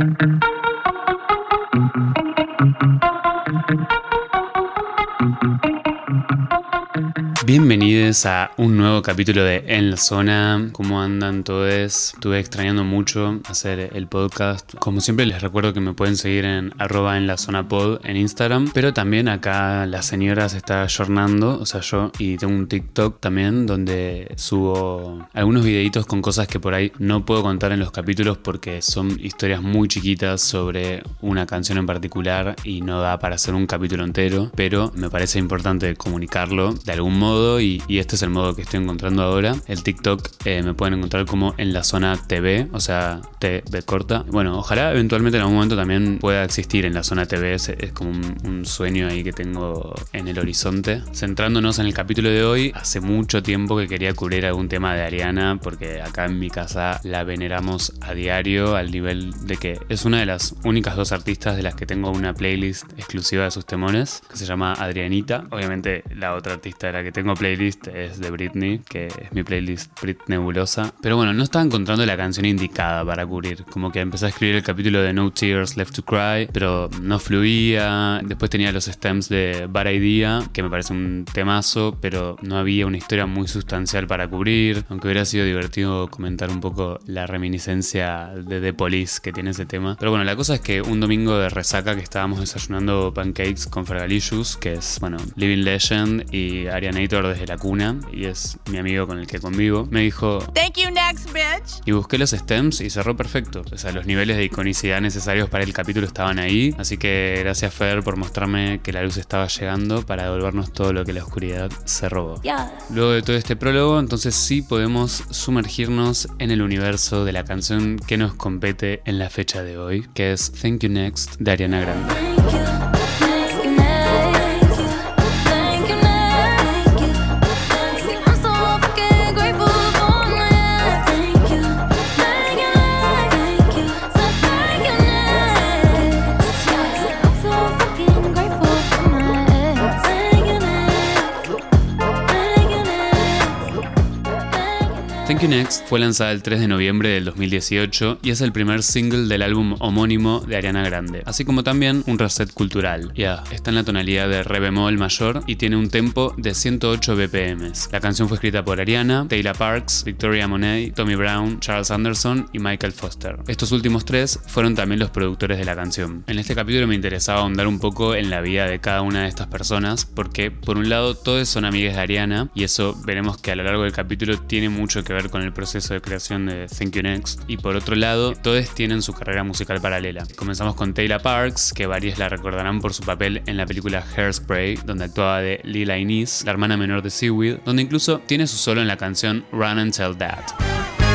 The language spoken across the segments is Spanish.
Thank you. Bienvenidos a un nuevo capítulo de En la Zona. ¿Cómo andan todos? Estuve extrañando mucho hacer el podcast. Como siempre les recuerdo que me pueden seguir en arroba en la zona pod en Instagram. Pero también acá la señora se está jornando, o sea yo, y tengo un TikTok también donde subo algunos videitos con cosas que por ahí no puedo contar en los capítulos porque son historias muy chiquitas sobre una canción en particular y no da para hacer un capítulo entero. Pero me parece importante comunicarlo de algún modo y, este es el modo que estoy encontrando ahora. El TikTok eh, me pueden encontrar como en la zona TV, o sea, TV corta. Bueno, ojalá eventualmente en algún momento también pueda existir en la zona TV, es, como un, sueño ahí que tengo en el horizonte. Centrándonos en el capítulo de hoy, hace mucho tiempo que quería cubrir algún tema de Ariana, porque acá en mi casa la veneramos a diario al nivel de que es una de las únicas dos artistas de las que tengo una playlist exclusiva de sus temones, que se llama Adrianita. Obviamente la otra artista de la que tengo tengo playlist es de Britney, que es mi playlist Brit Nebulosa. Pero bueno, no estaba encontrando la canción indicada para cubrir. Como que empecé a escribir el capítulo de No Tears Left to Cry, pero no fluía. Después tenía los stems de Bad Idea, que me parece un temazo, pero no había una historia muy sustancial para cubrir. Aunque hubiera sido divertido comentar un poco la reminiscencia de The Police que tiene ese tema. Pero bueno, la cosa es que un domingo de resaca que estábamos desayunando pancakes con Fergalicious, que es, bueno, Living Legend y Desde la cuna y es mi amigo con el que convivo, me dijo Thank you next bitch. Y busqué los stems y cerró perfecto. O sea, los niveles de iconicidad necesarios para el capítulo estaban ahí. Así que gracias Fer por mostrarme que la luz estaba llegando para devolvernos todo lo que la oscuridad se robó. Luego de todo este prólogo, entonces sí podemos sumergirnos en el universo de la canción que nos compete en la fecha de hoy, que es Thank You Next de Ariana Grande. Thank You Next fue lanzada el 3 de noviembre del 2018 y es el primer single del álbum homónimo de Ariana Grande, así como también un reset cultural. Ya, está en la tonalidad de re bemol mayor y tiene un tempo de 108 BPM. La canción fue escrita por Ariana, Taylor Parks, Victoria Monet, Tommy Brown, Charles Anderson y Michael Foster. Estos últimos tres fueron también los productores de la canción. En este capítulo me interesaba ahondar un poco en la vida de cada una de estas personas porque por un lado todos son amigas de Ariana y eso veremos que a lo largo del capítulo tiene mucho que ver con el proceso de creación de Thank You Next. Y por otro lado, todos tienen su carrera musical paralela. Comenzamos con Taylor Parks, que varios la recordarán por su papel en la película Hairspray, donde actuaba de Lila Inez, la hermana menor de Seaweed, donde incluso tiene su solo en la canción Run and Tell That.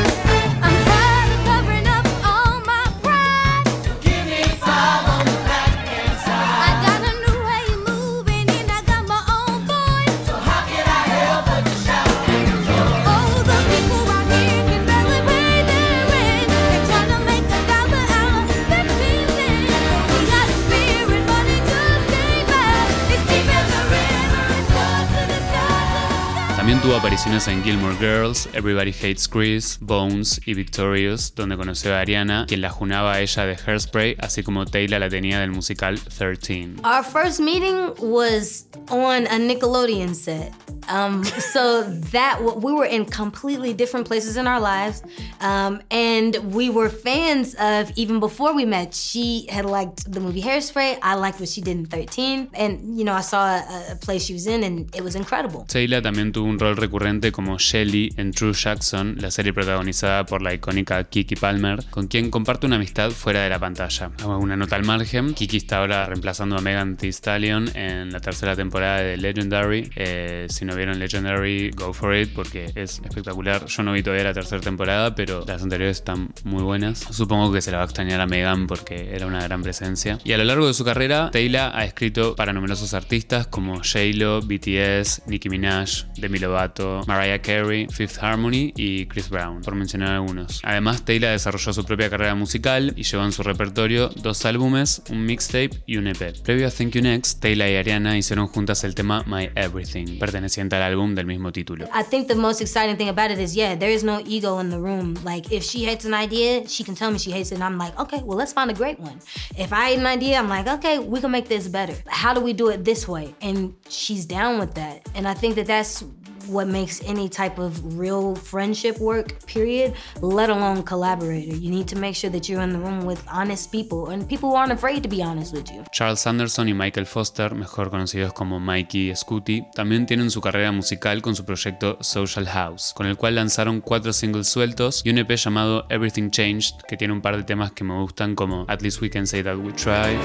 En Gilmore Girls, Everybody Hates Chris, Bones y Victorious, donde conoció a Ariana, quien la junaba a ella de Hairspray, así como Taylor la tenía del musical 13. Our first meeting was on a Nickelodeon set. Um, so that we were in completely different places in our lives, um, and we were fans of even before we met. She had liked the movie Hairspray. I liked what she did in 13, and you know I saw a, a play she was in, and it was incredible. Taylor también tuvo un rol recurrente como Shelly en True Jackson, la serie protagonizada por la icónica Kiki Palmer, con quien comparte una amistad fuera de la pantalla. Una nota al margen. Kiki está ahora reemplazando a Megan Thee Stallion en la tercera temporada de Legendary. Eh, si no vieron Legendary, go for it porque es espectacular. Yo no vi todavía la tercera temporada, pero las anteriores están muy buenas. Supongo que se la va a extrañar a Megan porque era una gran presencia. Y a lo largo de su carrera, Taylor ha escrito para numerosos artistas como J-Lo, BTS, Nicki Minaj, Demi Lovato, Mariah Carey, Fifth Harmony y Chris Brown, por mencionar algunos. Además, Taylor desarrolló su propia carrera musical y llevó en su repertorio dos álbumes, un mixtape y un EP. Previo a Thank You Next, Taylor y Ariana hicieron juntas el tema My Everything, perteneciente presenta el álbum del mismo título. I think the most exciting thing about it is, yeah, there is no ego in the room. Like, if she hates an idea, she can tell me she hates it, and I'm like, okay, well, let's find a great one. If I hate an idea, I'm like, okay, we can make this better. How do we do it this way? And she's down with that. And I think that that's what makes any type of real friendship work, period, let alone collaborator. You need to make sure that you're in the room with honest people and people who aren't afraid to be honest with you. Charles Anderson y Michael Foster, mejor conocidos como Mikey y Scooty, también tienen su carrera musical con su proyecto Social House, con el cual lanzaron cuatro singles sueltos y un EP llamado Everything Changed, que tiene un par de temas que me gustan como At Least We Can Say That We Tried.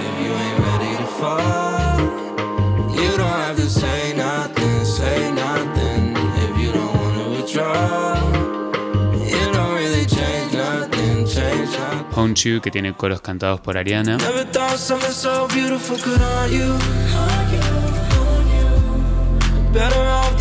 You, que tiene coros cantados por Ariana. Better off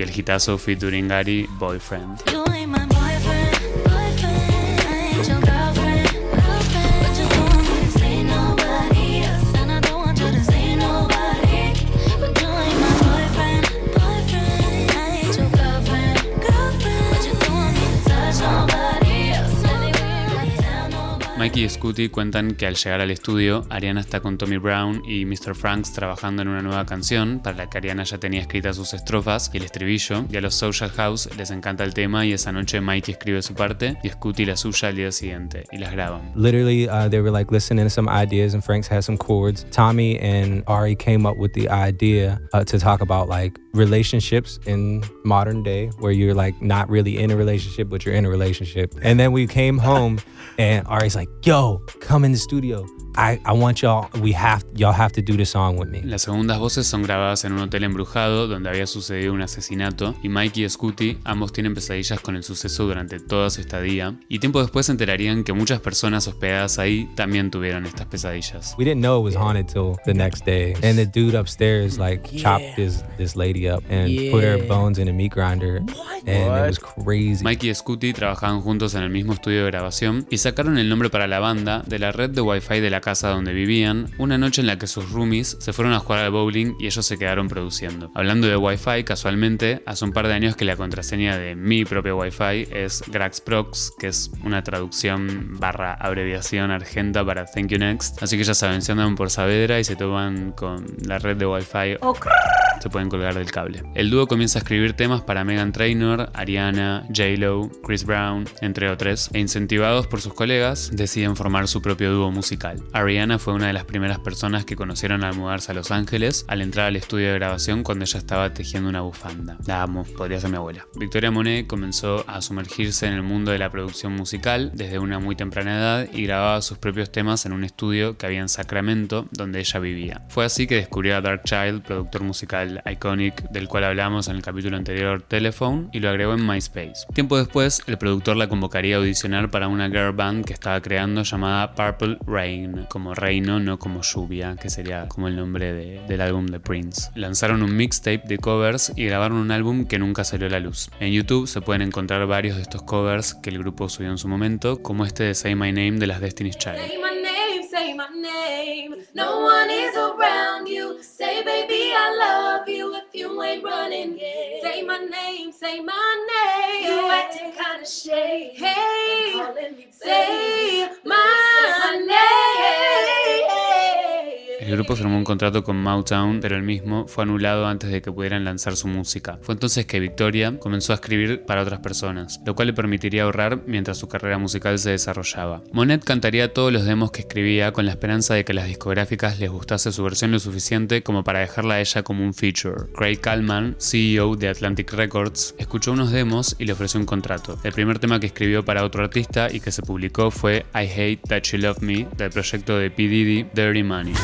Y el hitazo featuring Boyfriend. Mikey y Scooty cuentan que al llegar al estudio, Ariana está con Tommy Brown y Mr. Franks trabajando en una nueva canción para la que Ariana ya tenía escritas sus estrofas y el estribillo, y a los Social House les encanta el tema y esa noche Mikey escribe su parte y Scooty la suya al día siguiente y las graban. Literally, uh, they were like listening to some ideas and Franks had some chords. Tommy and Ari came up with the idea uh, to talk about like relationships in modern day where you're like not really in a relationship but you're in a relationship. And then we came home and Ari's like, yo, come in the studio. I, I want y'all, we have, y'all have to do this song with me. Las segundas voces son grabadas en un hotel embrujado donde había sucedido un asesinato y Mikey y Scooty ambos tienen pesadillas con el suceso durante toda su estadía y tiempo después se enterarían que muchas personas hospedadas ahí también tuvieron estas pesadillas. We didn't know it was haunted till the next day and the dude upstairs like chopped this, this lady up and put her bones in a meat grinder and it was crazy. Mikey y Scooty trabajaban juntos en el mismo estudio de grabación y sacaron el nombre para la banda de la red de wifi de la casa donde vivían, una noche en la que sus roomies se fueron a jugar al bowling y ellos se quedaron produciendo. Hablando de Wi-Fi, casualmente, hace un par de años que la contraseña de mi propio Wi-Fi es Graxprox, que es una traducción barra abreviación argenta para Thank You Next. Así que ya saben, si andan por Saavedra y se toman con la red de Wi-Fi, se pueden colgar del cable. El dúo comienza a escribir temas para Megan Trainor, Ariana, J-Lo, Chris Brown, entre otros, e incentivados por sus colegas, deciden formar su propio dúo musical. Ariana fue una de las primeras personas que conocieron al mudarse a Los Ángeles al entrar al estudio de grabación cuando ella estaba tejiendo una bufanda. La amo, podría ser mi abuela. Victoria Monet comenzó a sumergirse en el mundo de la producción musical desde una muy temprana edad y grababa sus propios temas en un estudio que había en Sacramento, donde ella vivía. Fue así que descubrió a Dark Child, productor musical iconic del cual hablamos en el capítulo anterior Telephone, y lo agregó en MySpace. Tiempo después, el productor la convocaría a audicionar para una girl band que estaba creando llamada Purple Rain como reino, no como lluvia, que sería como el nombre del álbum de Prince. Lanzaron un mixtape de covers y grabaron un álbum que nunca salió a la luz. En YouTube se pueden encontrar varios de estos covers que el grupo subió en su momento, como este de Say My Name de las Destiny's Child. Say my name, say my name. No one is around you. Say baby I love you if you ain't running. Say my name, say my name. You acting kinda shady. Hey, say my name. El grupo firmó un contrato con Motown, pero el mismo fue anulado antes de que pudieran lanzar su música. Fue entonces que Victoria comenzó a escribir para otras personas, lo cual le permitiría ahorrar mientras su carrera musical se desarrollaba. Monet cantaría todos los demos que escribía con la esperanza de que las discográficas les gustase su versión lo suficiente como para dejarla a ella como un feature. Craig Kallman, CEO de Atlantic Records, escuchó unos demos y le ofreció un contrato. El primer tema que escribió para otro artista y que se publicó fue I Hate That You Love Me del proyecto de P. Diddy, Dirty Money.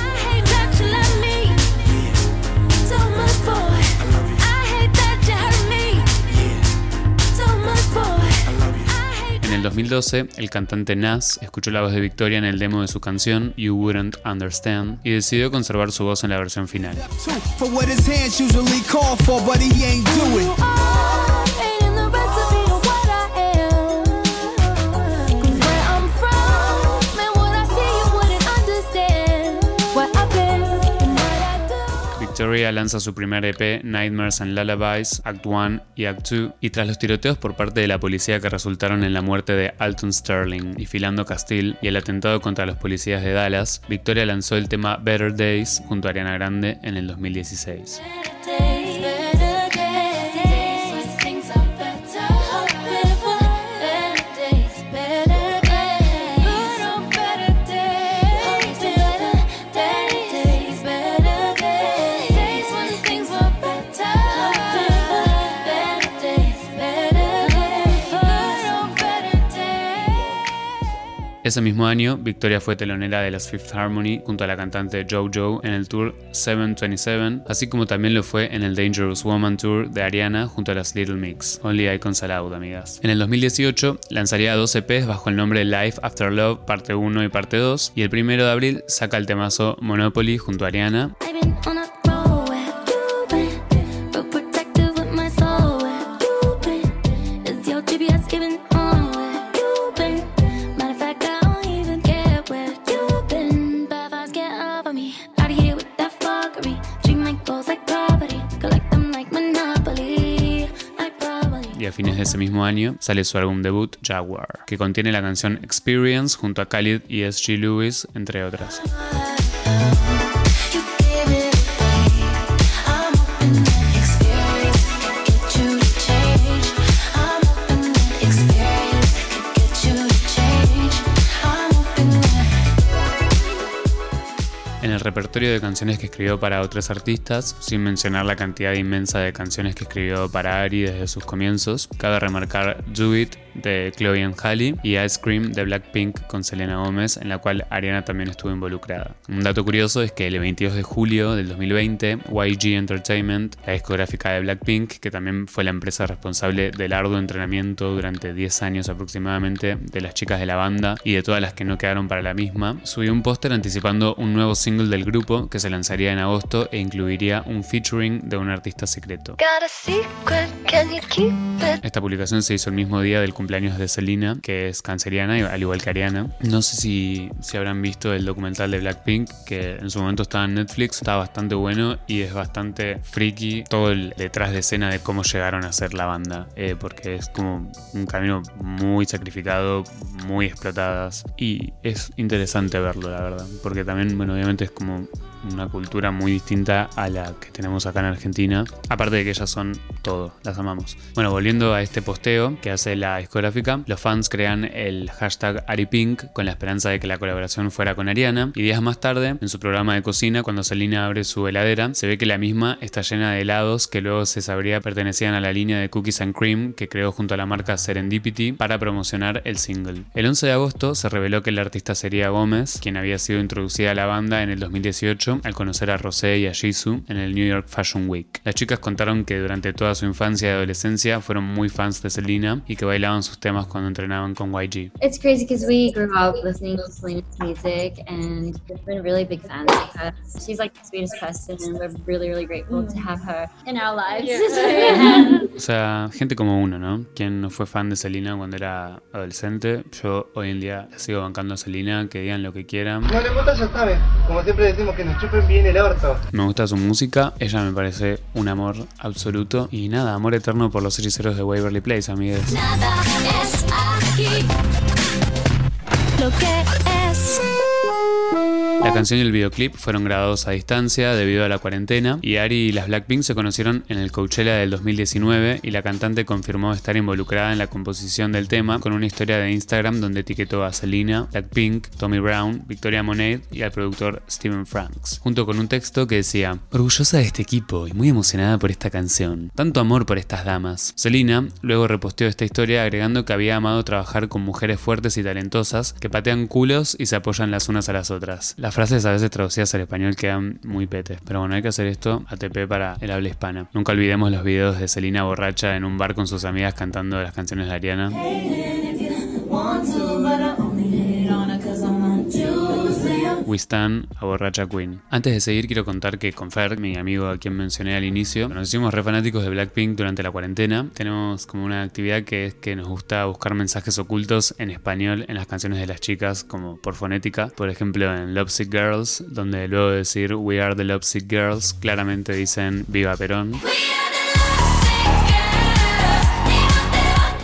2012, el cantante Nas escuchó la voz de Victoria en el demo de su canción You Wouldn't Understand y decidió conservar su voz en la versión final. Victoria lanza su primer EP, Nightmares and Lullabies, Act 1 y Act 2, y tras los tiroteos por parte de la policía que resultaron en la muerte de Alton Sterling y Philando Castile y el atentado contra los policías de Dallas, Victoria lanzó el tema Better Days junto a Ariana Grande en el 2016. Ese mismo año, Victoria fue telonera de las Fifth Harmony junto a la cantante JoJo en el tour 727, así como también lo fue en el Dangerous Woman Tour de Ariana junto a las Little Mix. Only Icons Aloud, amigas. En el 2018 lanzaría dos EPs bajo el nombre Life After Love, parte 1 y parte 2, y el primero de abril saca el temazo Monopoly junto a Ariana. Ese mismo año sale su álbum debut Jaguar, que contiene la canción Experience junto a Khalid y S.G. Lewis, entre otras. Repertorio de canciones que escribió para otros artistas, sin mencionar la cantidad inmensa de canciones que escribió para Ari desde sus comienzos. Cabe remarcar Do It de Chloe and Halle y Ice Cream de Blackpink con Selena Gómez, en la cual Ariana también estuvo involucrada. Un dato curioso es que el 22 de julio del 2020, YG Entertainment, la discográfica de Blackpink, que también fue la empresa responsable del arduo entrenamiento durante 10 años aproximadamente de las chicas de la banda y de todas las que no quedaron para la misma, subió un póster anticipando un nuevo single del grupo que se lanzaría en agosto e incluiría un featuring de un artista secreto. Esta publicación se hizo el mismo día del cumpleaños de Selena, que es canceriana, al igual que Ariana. No sé si, si habrán visto el documental de Blackpink, que en su momento estaba en Netflix, está bastante bueno y es bastante freaky todo el detrás de escena de cómo llegaron a ser la banda, eh, porque es como un camino muy sacrificado, muy explotadas y es interesante verlo, la verdad, porque también, bueno, obviamente es como como una cultura muy distinta a la que tenemos acá en Argentina. Aparte de que ellas son todo, las amamos. Bueno, volviendo a este posteo que hace la discográfica, los fans crean el hashtag AriPink con la esperanza de que la colaboración fuera con Ariana. Y días más tarde, en su programa de cocina, cuando Selena abre su heladera, se ve que la misma está llena de helados que luego se sabría pertenecían a la línea de Cookies and Cream que creó junto a la marca Serendipity para promocionar el single. El 11 de agosto se reveló que el artista sería Gómez, quien había sido introducida a la banda en el 2018 al conocer a Rosé y a Jisoo en el New York Fashion Week. Las chicas contaron que durante toda su infancia y adolescencia fueron muy fans de Selena y que bailaban sus temas cuando entrenaban con YG. It's crazy because we grew up listening to Selena's music and we've been really big fans her. She's like the sweetest person and we're really really grateful to have her in our lives. o sea, gente como uno, ¿no? Quien no fue fan de Selena cuando era adolescente, yo hoy en día sigo bancando a Selena, que digan lo que quieran. No le gusta, ya sabe. Como siempre decimos que nos bien el orto. Me gusta su música, ella me parece un amor absoluto. Y nada, amor eterno por los hechiceros de Waverly Place, amigues. Nada es aquí. Lo que es. La canción y el videoclip fueron grabados a distancia debido a la cuarentena y Ari y las Blackpink se conocieron en el Coachella del 2019 y la cantante confirmó estar involucrada en la composición del tema con una historia de Instagram donde etiquetó a Selena, Blackpink, Tommy Brown, Victoria Monet y al productor Steven Franks, junto con un texto que decía Orgullosa de este equipo y muy emocionada por esta canción. Tanto amor por estas damas. Selena luego reposteó esta historia agregando que había amado trabajar con mujeres fuertes y talentosas que patean culos y se apoyan las unas a las otras. Frases a veces traducidas al español quedan muy petes, pero bueno, hay que hacer esto ATP para el habla hispana. Nunca olvidemos los videos de Selena borracha en un bar con sus amigas cantando las canciones de Ariana. We Stand a Borracha Queen. Antes de seguir, quiero contar que con Fer, mi amigo a quien mencioné al inicio, nos hicimos re fanáticos de Blackpink durante la cuarentena. Tenemos como una actividad que es que nos gusta buscar mensajes ocultos en español en las canciones de las chicas, como por fonética. Por ejemplo, en Lovesick Girls, donde luego de decir We are the Lovesick Girls, claramente dicen Viva Perón.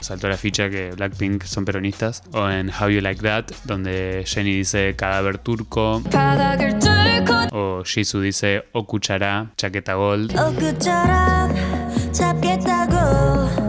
Saltó la ficha que Blackpink son peronistas. O en How You Like That, donde Jenny dice cadáver turco. O Jisoo dice Okuchara, chaqueta gold.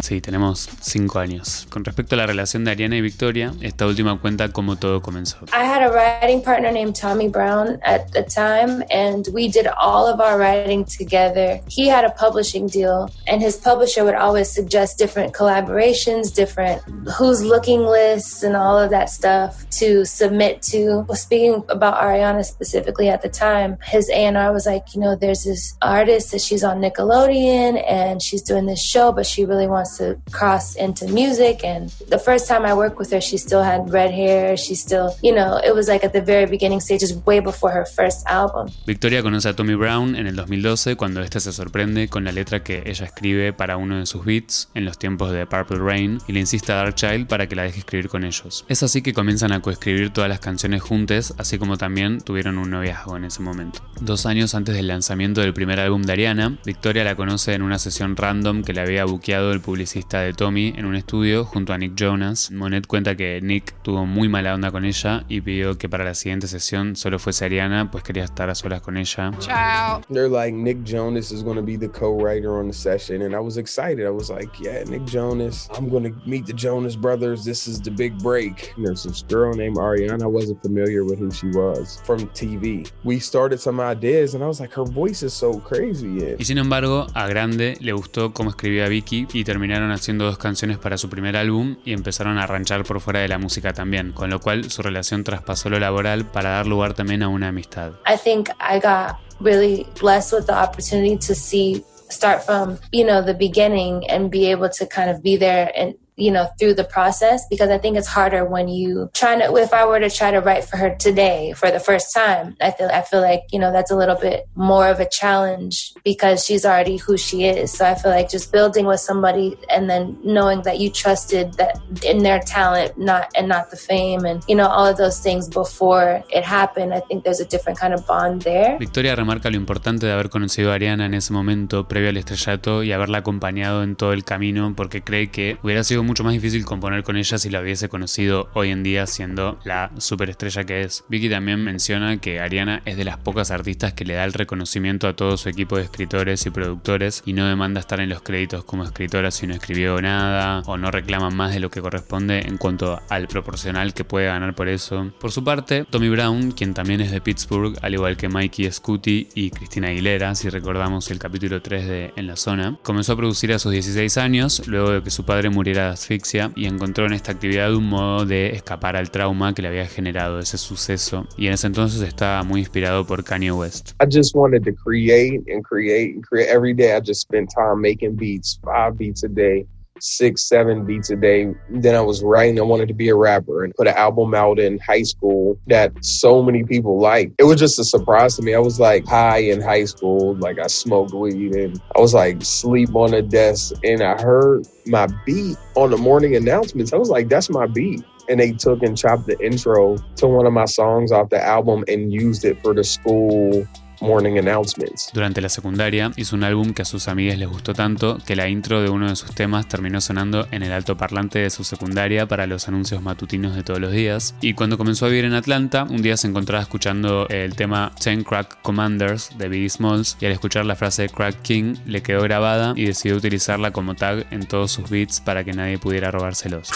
Sí, tenemos 5 años. Con respecto a la relación de Ariana y Victoria, esta última cuenta cómo todo comenzó. I had a writing partner named Tommy Brown at the time, and we did all of our writing together. He had a publishing deal, and his publisher would always suggest different collaborations, different who's looking lists, and all of that stuff to submit to. Speaking about Ariana specifically at the time, his A&R was like, you know, there's this artist that she's on Nickelodeon, and she's doing this show, but she really wants to cross into music. And the first time I worked with her, she still had red hair. She still, you know, it was like at the very beginning stages, way before her first album. Victoria conoce a Tommy Brown en el 2012 cuando este se sorprende con la letra que ella escribe para uno de sus beats en los tiempos de Purple Rain y le insiste a Darkchild para que la deje escribir con ellos. Es así que comienzan a coescribir todas las canciones juntas, así como también tuvieron un noviazgo en ese momento. Dos años antes del lanzamiento del primer álbum de Ariana, Victoria la conoce en una sesión random que le había buqueado el publicista de Tommy en un estudio junto a Nick Jonas. Monet cuenta que Nick tuvo muy mala onda con ella y pidió que para la siguiente sesión solo fuese Ariana, pues quería estar a solas con ella. Ciao. They're like Nick Jonas is going to be the co-writer on the session and I was excited. I was like, yeah, Nick Jonas. I'm going to meet the Jonas brothers. This is the big break. There's this girl named Ariana. I wasn't familiar with who she was from TV. We started some ideas and I was like, her voice is so crazy. Y sin embargo, a Grande le gustó cómo escribía Vicky y terminaron haciendo dos canciones para su primer álbum y empezaron a ranchar por fuera de la música también, con lo cual su relación traspasó lo laboral para dar lugar también a una amistad. I think I got really blessed with the opportunity to see start from you know the beginning and be able to kind of be there and you know, through the process because I think it's harder when you trying to if I were to try to write for her today for the first time, I feel I feel like, you know, that's a little bit more of a challenge because she's already who she is. So I feel like just building with somebody and then knowing that you trusted that in their talent, not and not the fame and you know, all of those things before it happened, I think there's a different kind of bond there. Victoria remarca lo importante de haber conocido a Ariana en ese momento previo al estrellato y haberla acompañado en todo el camino porque cree que hubiera sido mucho más difícil componer con ella si la hubiese conocido hoy en día siendo la superestrella que es. Vicky también menciona que Ariana es de las pocas artistas que le da el reconocimiento a todo su equipo de escritores y productores y no demanda estar en los créditos como escritora si no escribió nada o no reclama más de lo que corresponde en cuanto al proporcional que puede ganar por eso. Por su parte, Tommy Brown, quien también es de Pittsburgh, al igual que Mikey Scuti y Cristina Aguilera, si recordamos el capítulo 3 de En la Zona, comenzó a producir a sus 16 años luego de que su padre muriera asfixia y encontró en esta actividad un modo de escapar al trauma que le había generado ese suceso y en ese entonces estaba muy inspirado por Kanye West. I just wanted to create and create and create every day. I just spent time making beats, five beats a day. Six, seven beats a day. Then I was writing. I wanted to be a rapper and put an album out in high school that so many people liked. It was just a surprise to me. I was like high in high school, like I smoked weed and I was like sleep on a desk and I heard my beat on the morning announcements. I was like, that's my beat and they took and chopped the intro to one of my songs off the album and used it for the school morning announcements. Durante la secundaria hizo un álbum que a sus amigas les gustó tanto que la intro de uno de sus temas terminó sonando en el altoparlante de su secundaria para los anuncios matutinos de todos los días. Y cuando comenzó a vivir en Atlanta, un día se encontraba escuchando el tema Ten Crack Commanders de Biggie Smalls y al escuchar la frase Crack King le quedó grabada y decidió utilizarla como tag en todos sus beats para que nadie pudiera robárselos.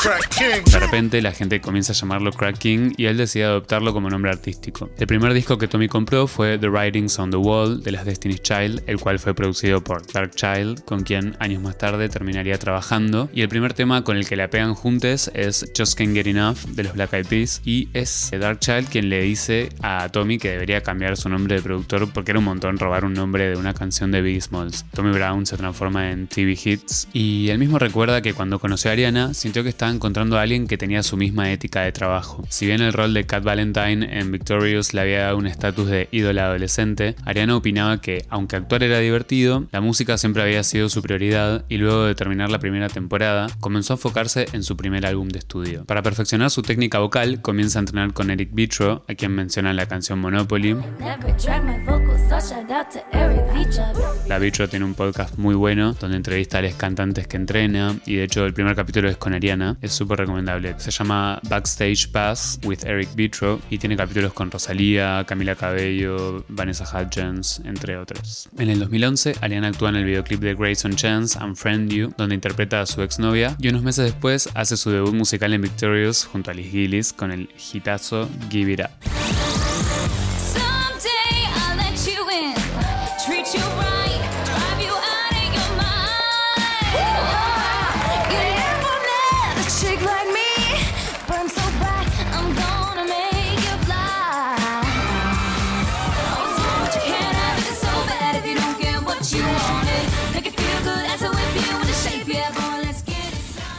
De repente la gente comienza a llamarlo Crack King y él decide adoptarlo como nombre artístico. El primer disco que Tommy compró fue The Writings On the Wall de las Destiny's Child, el cual fue producido por Dark Child, con quien años más tarde terminaría trabajando. Y el primer tema con el que la pegan juntos es Just Can't Get Enough de los Black Eyed Peas. Y es Dark Child quien le dice a Tommy que debería cambiar su nombre de productor porque era un montón robar un nombre de una canción de Biggie Smalls. Tommy Brown se transforma en TV Hits y él mismo recuerda que cuando conoció a Ariana sintió que estaba encontrando a alguien que tenía su misma ética de trabajo. Si bien el rol de Cat Valentine en Victorious le había dado un estatus de ídola adolescente, Ariana opinaba que, aunque actuar era divertido, la música siempre había sido su prioridad y luego de terminar la primera temporada, comenzó a enfocarse en su primer álbum de estudio. Para perfeccionar su técnica vocal, comienza a entrenar con Eric Vitro, a quien menciona en la canción Monopoly. La Vitro tiene un podcast muy bueno donde entrevista a los cantantes que entrena y de hecho el primer capítulo es con Ariana, es súper recomendable. Se llama Backstage Pass with Eric Vitro y tiene capítulos con Rosalía, Camila Cabello, Vanessa Hudgens, entre otros. En el 2011, Ariana actúa en el videoclip de Grayson Chance and Friend You, donde interpreta a su exnovia y unos meses después hace su debut musical en Victorious junto a Liz Gillis con el hitazo Give It Up.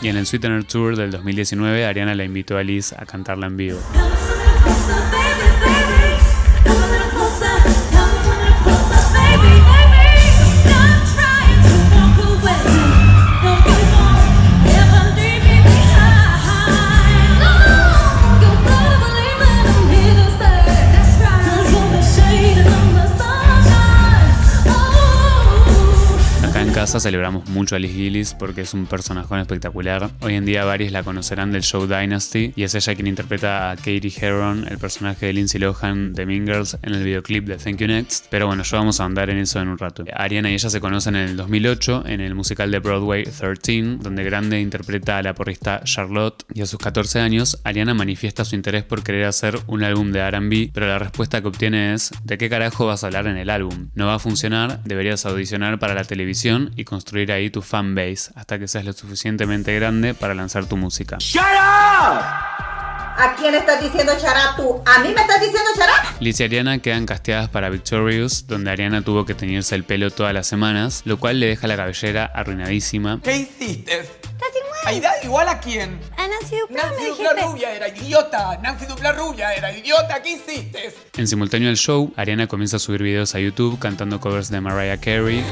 En el Sweetener Tour del 2019, Ariana la invitó a Liz a cantarla en vivo. Casa celebramos mucho a Liz Gillis porque es un personaje espectacular. Hoy en día varios la conocerán del show Dynasty y es ella quien interpreta a Katie Heron, el personaje de Lindsay Lohan de Mean Girls en el videoclip de Thank You Next. Pero bueno, yo vamos a andar en eso en un rato. Ariana y ella se conocen en el 2008 en el musical de Broadway 13, donde Grande interpreta a la porrista Charlotte y a sus 14 años Ariana manifiesta su interés por querer hacer un álbum de R&B, pero la respuesta que obtiene es ¿de qué carajo vas a hablar en el álbum? No va a funcionar, deberías audicionar para la televisión y construir ahí tu fanbase hasta que seas lo suficientemente grande para lanzar tu música. ¡Shut up! ¿A quién estás diciendo chará tú? ¿A mí me estás diciendo chará? Liz y Ariana quedan casteadas para Victorious, donde Ariana tuvo que teñirse el pelo todas las semanas, lo cual le deja la cabellera arruinadísima. ¿Qué hiciste? ¿Ay, da igual a quién? A Nancy Duplá, Nancy Dupla rubia era idiota. Nancy Dupla rubia era idiota. ¿Qué hiciste? En simultáneo al show, Ariana comienza a subir videos a YouTube cantando covers de Mariah Carey,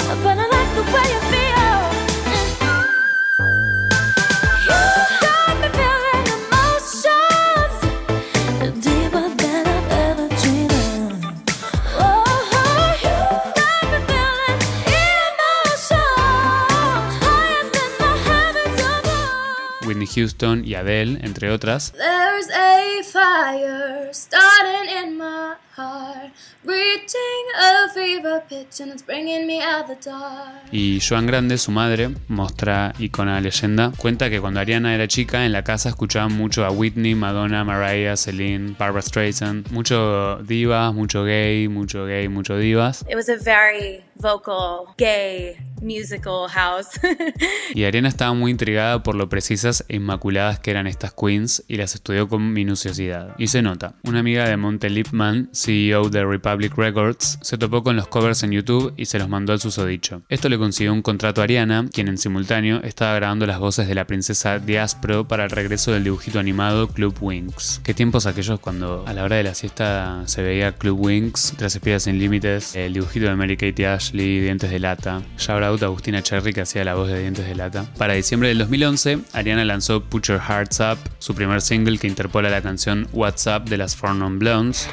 Houston y Adele, entre otras. There's a fire starting in my heart, reaching a fever pitch, and it's bringing me out the dark. Y Joan Grande, su madre, mostra icona leyenda, cuenta que cuando Ariana era chica en la casa escuchaban mucho a Whitney, Madonna, Mariah, Celine, Barbara Streisand, mucho divas, mucho gay, mucho gay, mucho divas. It was a very vocal, gay, musical house. Y Ariana estaba muy intrigada por lo precisas e inmaculadas que eran estas queens y las estudió con minuciosidad. Y se nota, una amiga de Monte Lipman, CEO de Republic Records, se topó con los covers en YouTube y se los mandó al susodicho. Esto le consiguió un contrato a Ariana, quien en simultáneo estaba grabando las voces de la princesa Diaspro para el regreso del dibujito animado Club Wings. Qué tiempos aquellos cuando a la hora de la siesta se veía Club Wings, Tres Espías Sin Límites, el dibujito de Mary Kate Ashley, Dientes de Lata, shout out a Agustina Cherry que hacía la voz de Dientes de Lata. Para diciembre del 2011, Ariana lanzó Put Your Hearts Up, su primer single que interpola la canción What's Up de las Four Non Blondes.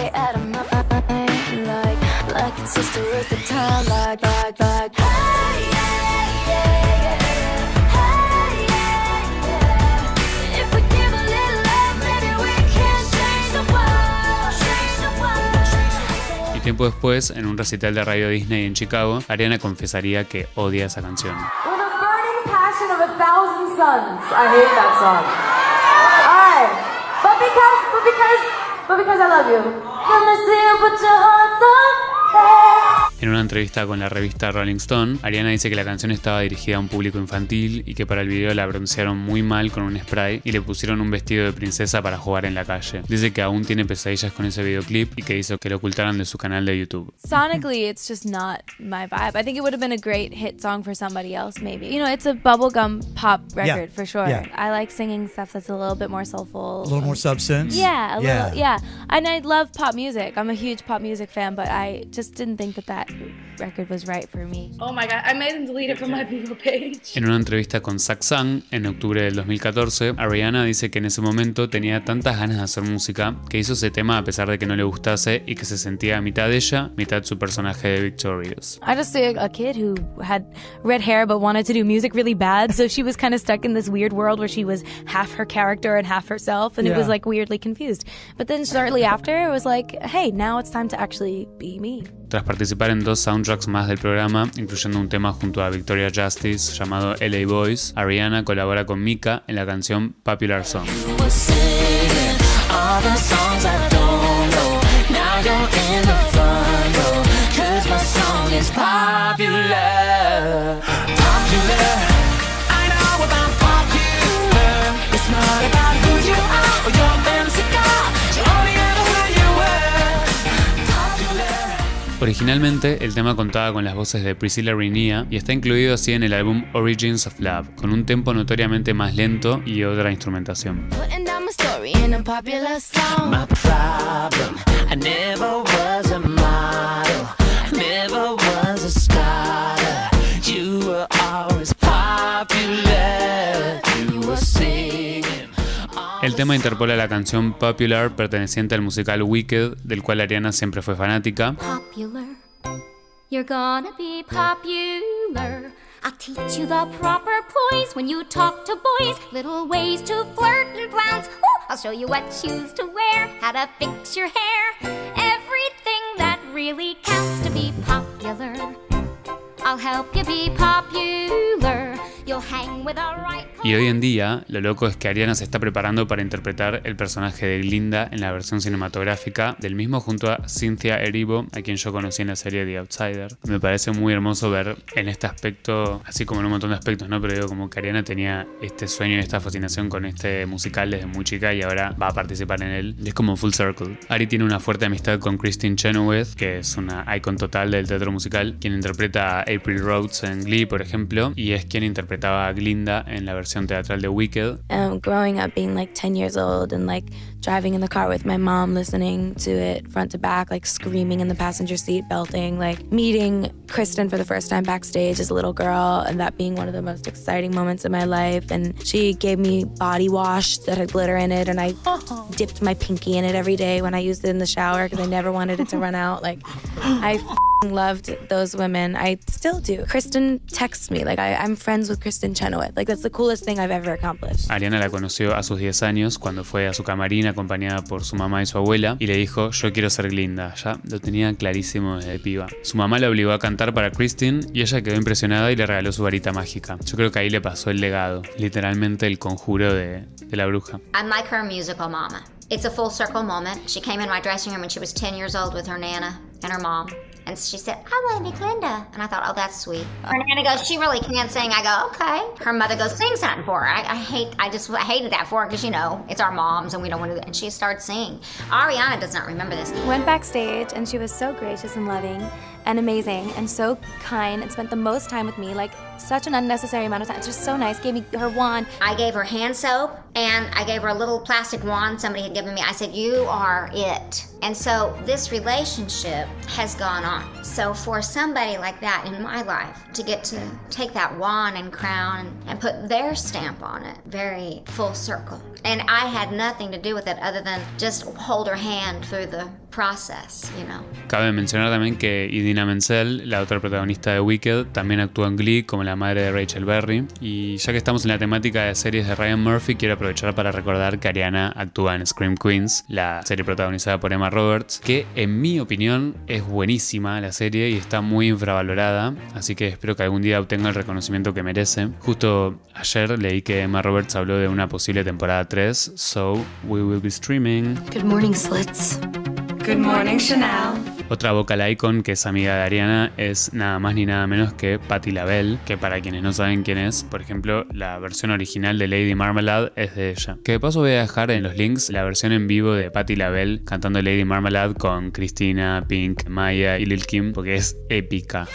Out of sight, out of mind, like, like it's just a waste of time, like, like, like. Hey, yeah, yeah, yeah. Hey, yeah, yeah. If we give a little love, maybe we can change the world, change the world. Y tiempo después, en un recital de Radio Disney en Chicago, Ariana confesaría que odia esa canción. With a burning passion of a thousand suns. I hate that song. Alright. But because, but because, but because I love you. Let me see you put your hands up. Hey. En una entrevista con la revista Rolling Stone, Ariana dice que la canción estaba dirigida a un público infantil y que para el video la broncearon muy mal con un spray y le pusieron un vestido de princesa para jugar en la calle. Dice que aún tiene pesadillas con ese videoclip y que hizo que lo ocultaran de su canal de YouTube. Sonically, it's just not my vibe. I think it would have been a great hit song for somebody else, maybe. You know, it's a bubblegum pop Yeah, record for sure. yeah. I like singing stuff that's a little bit more soulful. A little more substance. Yeah, a Yeah. little, yeah. And I love pop music. I'm a huge pop music fan, but I just didn't think that that record was right for me. Oh my god, I made him delete it from my Vivo page. En una entrevista con Saxang en octubre del 2014, Ariana dice que en ese momento tenía tantas ganas de hacer música que hizo ese tema a pesar de que no le gustase y que se sentía mitad ella, mitad su personaje de Victorious. I just see a, a kid who had red hair but wanted to do music really bad, so she was kind of stuck in this weird world where she was half her character and half herself, and it was like weirdly confused. But then shortly after, it was like, hey, now it's time to actually be me. Tras participar en dos soundtracks más del programa, incluyendo un tema junto a Victoria Justice llamado LA Boys, Ariana colabora con Mika en la canción Popular Song. Originalmente, el tema contaba con las voces de Priscilla Renea y está incluido así en el álbum Origins of Love, con un tempo notoriamente más lento y otra instrumentación. My problem, I never was a model. Tema interpola la canción Popular perteneciente al musical Wicked, del cual Ariana siempre fue fanática, Popular. You're gonna be popular. I'll teach you the proper poise when you talk to boys. Little ways to flirt and I'll show you what shoes to wear, how to fix your hair. Everything that really counts to be popular. I'll help you be popular. Y hoy en día lo loco es que Ariana se está preparando para interpretar el personaje de Glinda en la versión cinematográfica del mismo junto a Cynthia Erivo, a quien yo conocí en la serie The Outsider. Me parece muy hermoso ver en este aspecto, así como en un montón de aspectos, ¿no? Pero digo, como que Ariana tenía este sueño y esta fascinación con este musical desde muy chica y ahora va a participar en él. Y es como full circle. Ari tiene una fuerte amistad con Christine Chenoweth, que es una icon total del teatro musical, quien interpreta a April Rhodes en Glee, por ejemplo, y es quien interpretaba a Glinda en la versión teatral de Wicked. Um, growing up, being like 10 years old and like driving in the car with my mom, listening to it front to back, like screaming in the passenger seat, belting, like meeting Kristen for the first time backstage as a little girl, and that being one of the most exciting moments in my life. And she gave me body wash that had glitter in it, and I dipped my pinky in it every day when I used it in the shower because I never wanted it to run out. Like, I loved those women. I still do. Kristen texts me, like, I, I'm friends with Kristen Chenoweth. Like, that's the coolest thing I've ever accomplished. Ariana la conoció a sus 10 años cuando fue a su camarín acompañada por su mamá y su abuela y le dijo yo quiero ser Glinda, ya lo tenía clarísimo desde piba. Su mamá la obligó a cantar para Christine y ella quedó impresionada y le regaló su varita mágica. Yo creo que ahí le pasó el legado, literalmente el conjuro de, de la bruja. I'm like her musical mama. It's a full circle moment. She came in my dressing room when she was 10 years old with her Nana and her mom. And she said, I want to be Glinda. And I thought, oh, that's sweet. Her Nana goes, she really can't sing. I go, okay. Her mother goes, sing something for her. I, I hate, I just I hated that for her because, you know, it's our moms and we don't want to. And she started singing. Ariana does not remember this. Went backstage and she was so gracious and loving and amazing and so kind and spent the most time with me, like such an unnecessary amount of time. It's just so nice. Gave me her wand. I gave her hand soap and I gave her a little plastic wand somebody had given me. I said, You are it. And so this relationship has gone on. So for somebody like that in my life to get to take that wand and crown and, and put their stamp on it, very full circle. And I had nothing to do with it other than just hold her hand through the process, you know. Cabe mencionar también que Idina Menzel, la otra protagonista de Wicked, también actuó en Glee como la madre de Rachel Berry. Y ya que estamos en la temática de series de Ryan Murphy, quiero aprovechar para recordar que Ariana actúa en Scream Queens, la serie protagonizada por Emma Roberts, que en mi opinión es buenísima la serie y está muy infravalorada, así que espero que algún día obtenga el reconocimiento que merece. Justo ayer leí que Emma Roberts habló de una posible temporada 3, so we will be streaming. Good morning, Slits. Good morning, Chanel. Otra vocal icon que es amiga de Ariana es nada más ni nada menos que Patti LaBelle, que para quienes no saben quién es, por ejemplo, la versión original de Lady Marmalade es de ella. Que de paso voy a dejar en los links la versión en vivo de Patti LaBelle cantando Lady Marmalade con Christina, Pink, Maya y Lil Kim, porque es épica.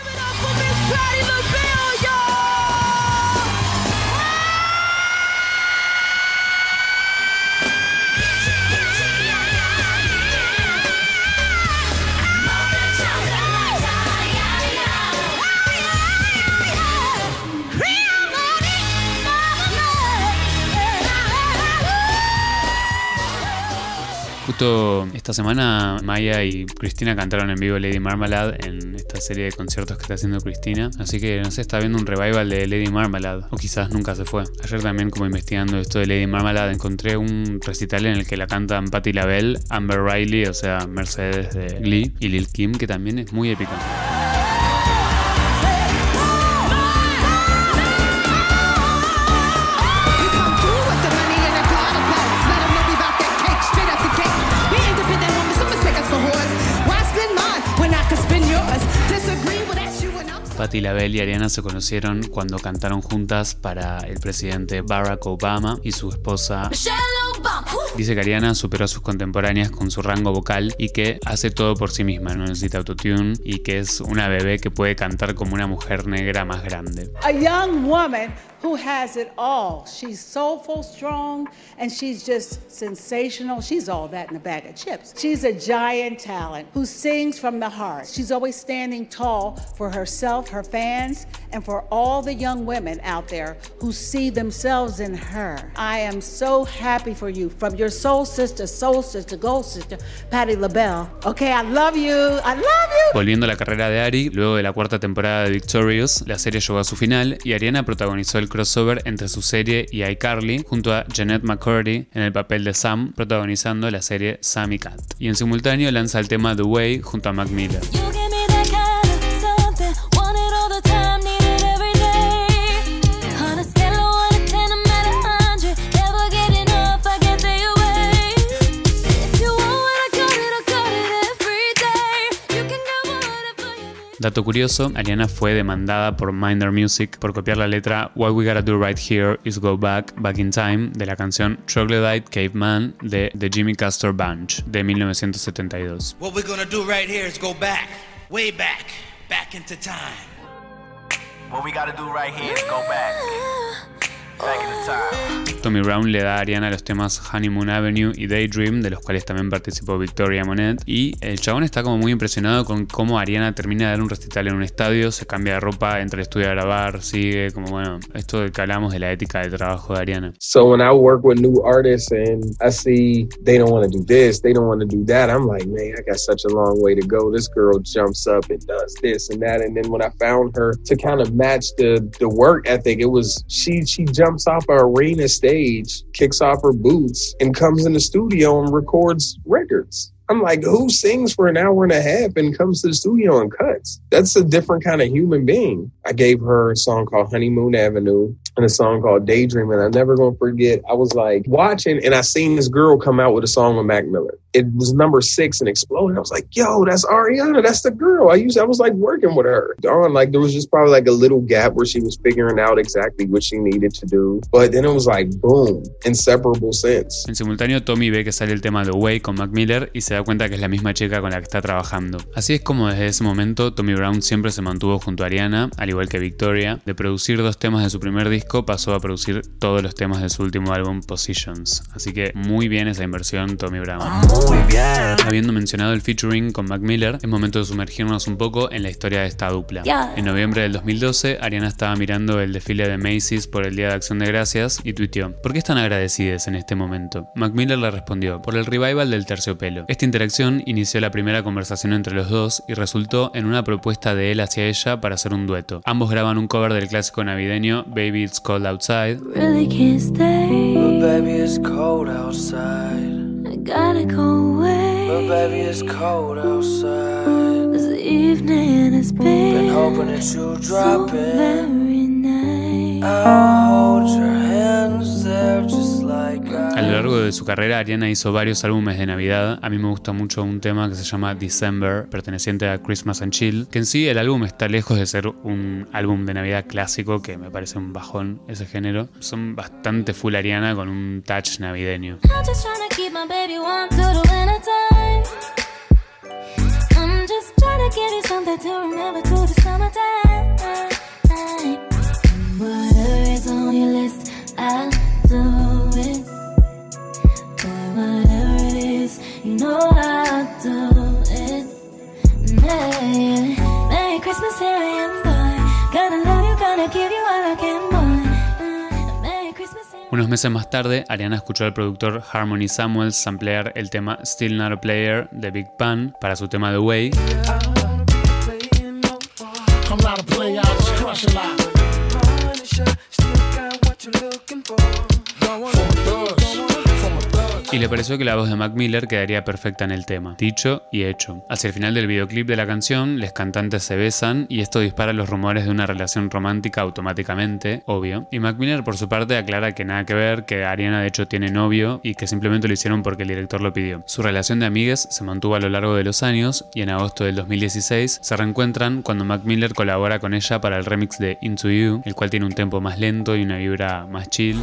Justo esta semana Maya y Cristina cantaron en vivo Lady Marmalade en esta serie de conciertos que está haciendo Cristina. Así que no sé, está viendo un revival de Lady Marmalade. O quizás nunca se fue. Ayer también como investigando esto de Lady Marmalade encontré un recital en el que la cantan Patti LaBelle, Amber Riley, o sea Mercedes de Glee, y Lil Kim, que también es muy épica. Patti LaBelle y Ariana se conocieron cuando cantaron juntas para el presidente Barack Obama y su esposa. Dice que Ariana superó a sus contemporáneas con su rango vocal y que hace todo por sí misma, no necesita autotune y que es una bebé que puede cantar como una mujer negra más grande. A young woman who has it all. She's soulful, strong, and she's just sensational. She's all that in a bag of chips. She's a giant talent who sings from the heart. She's always standing tall for herself, her fans, and for all the young women out there who see themselves in her. I am so happy for you. From your soul sister, soul sister, gold sister, Patti LaBelle. Okay, I love you. I love you. Volviendo a la carrera de Ari, luego de la cuarta temporada de Victorious, la serie llegó a su final y Ariana protagonizó el crossover entre su serie y iCarly junto a Jeanette McCurdy en el papel de Sam, protagonizando la serie Sammy Cat. Y en simultáneo lanza el tema The Way junto a Mac Miller. Dato curioso, Ariana fue demandada por Minder Music por copiar la letra What We Gotta Do Right Here Is Go Back, Back in Time de la canción Troglodyte Caveman de The Jimmy Castor Bunch de 1972. What we're gonna do right here is go back, way back, back into time. What we gotta do right here is go back. Tommy Brown le da a Ariana los temas Honeymoon Avenue y Daydream, de los cuales también participó Victoria Monet. Y el chabón está como muy impresionado con cómo Ariana termina de dar un recital en un estadio, se cambia de ropa, entra al estudio a grabar, sigue, como bueno, esto de que hablamos de la ética de trabajo de Ariana. So when I work with new artists and I see they don't want to do this, they don't want to do that, I'm like, man, I got such a long way to go. This girl jumps up and does this and that. And then when I found her to kind of match the the work ethic, it was she she jumps off an arena stage, kicks off her boots, and comes in the studio and records records. I'm like, who sings for an hour and a half and comes to the studio and cuts? That's a different kind of human being. I gave her a song called Honeymoon Avenue and a song called Daydream. And I'm never going to forget, I was like watching and I seen this girl come out with a song with Mac Miller. It was number six and exploded. I was like, yo, that's Ariana. That's the girl. I used, I was like working with her. Darn, like there was just probably like a little gap where she was figuring out exactly what she needed to do. But then it was like, boom, inseparable sense. En simultáneo, Tommy ve que sale el tema The Way con Mac Miller y se da cuenta que es la misma chica con la que está trabajando. Así es como desde ese momento Tommy Brown siempre se mantuvo junto a Ariana, al igual que Victoria. De producir dos temas de su primer disco pasó a producir todos los temas de su último álbum Positions. Así que muy bien esa inversión Tommy Brown. Muy bien. Habiendo mencionado el featuring con Mac Miller, es momento de sumergirnos un poco en la historia de esta dupla. Yeah. En noviembre del 2012, Ariana estaba mirando el desfile de Macy's por el Día de Acción de Gracias y tuiteó, ¿por qué están agradecidas en este momento? Mac Miller le respondió, por el revival del terciopelo. Esta interacción inició la primera conversación entre los dos y resultó en una propuesta de él hacia ella para hacer un dueto. Ambos graban un cover del clásico navideño Baby It's Cold Outside, Really can't stay. But baby, it's cold outside. I gotta go away. But baby, it's cold outside. This evening has Been been hoping that you drop so in. very nice. I'll hold your hands there just I. Al largo de su carrera, Ariana hizo varios álbumes de Navidad. A mí me gusta mucho un tema que se llama December, perteneciente a Christmas and Chill, que en sí el álbum está lejos de ser un álbum de Navidad clásico, que me parece un bajón ese género. Son bastante full Ariana con un touch navideño. I'll do whatever it is, you know I'll do it. Yeah. Merry Christmas, here I am, boy. Gonna love you, gonna give you all I can, boy. Merry Christmas. Unos meses más tarde, Ariana escuchó al productor Harmony Samuels samplear el tema Still Not a Player de Big Pun para su tema The Way. Y le pareció que la voz de Mac Miller quedaría perfecta en el tema. Dicho y hecho. Hacia el final del videoclip de la canción, los cantantes se besan y esto dispara los rumores de una relación romántica automáticamente, obvio. Y Mac Miller por su parte aclara que nada que ver, que Ariana de hecho tiene novio y que simplemente lo hicieron porque el director lo pidió. Su relación de amigues se mantuvo a lo largo de los años y en agosto del 2016 se reencuentran cuando Mac Miller colabora con ella para el remix de Into You, el cual tiene un tempo más lento y una vibra más chill.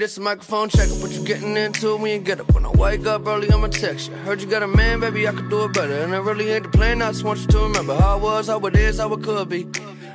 This is microphone check. What you getting into when you get up? When I wake up early, I'ma text you. Heard you got a man, baby, I could do it better. And I really ain't the plan, I just want you to remember how it was, how it is, how it could be.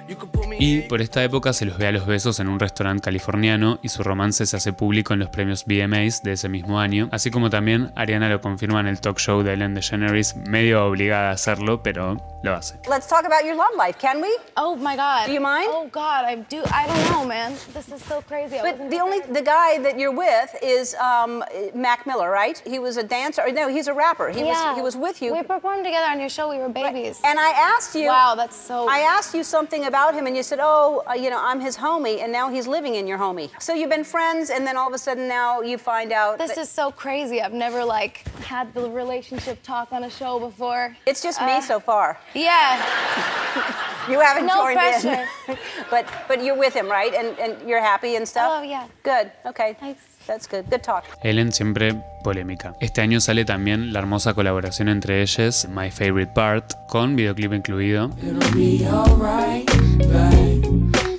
You could put me Y por esta época se los ve a los besos en un restaurante californiano y su romance se hace público en los premios VMAs de ese mismo año, así como también Ariana lo confirma en el talk show de Ellen DeGeneres, medio obligada a hacerlo, pero lo hace. Let's talk about your love life, can we? Oh my God. Do you mind? Oh God, I do. I don't know, man. This is so crazy. But the only the guy that you're with is um, Mac Miller, right? He was a dancer. or No, he's a rapper. He yeah. was he was with you. We performed together on your show. We were babies. And I asked you. Wow, that's so. I asked you something about him, and you said, "Oh, uh, you know, I'm his homie," and now he's living in your homie. So you've been friends, and then all of a sudden now you find out. This is so crazy. I've never like had the relationship talk on a show before. It's just Uh, me so far. Yeah. You haven't No joined pressure. in, but but you're with him, right? And and you're happy and stuff. Oh yeah. Good. Okay. Thanks. That's good. Good talk. Ellen siempre polémica. Este año sale también la hermosa colaboración entre ellas, My Favorite Part, con videoclip incluido. It'll be alright, babe.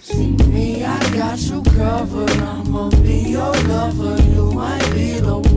See me, I got you covered. I'ma be your lover. You might be the one.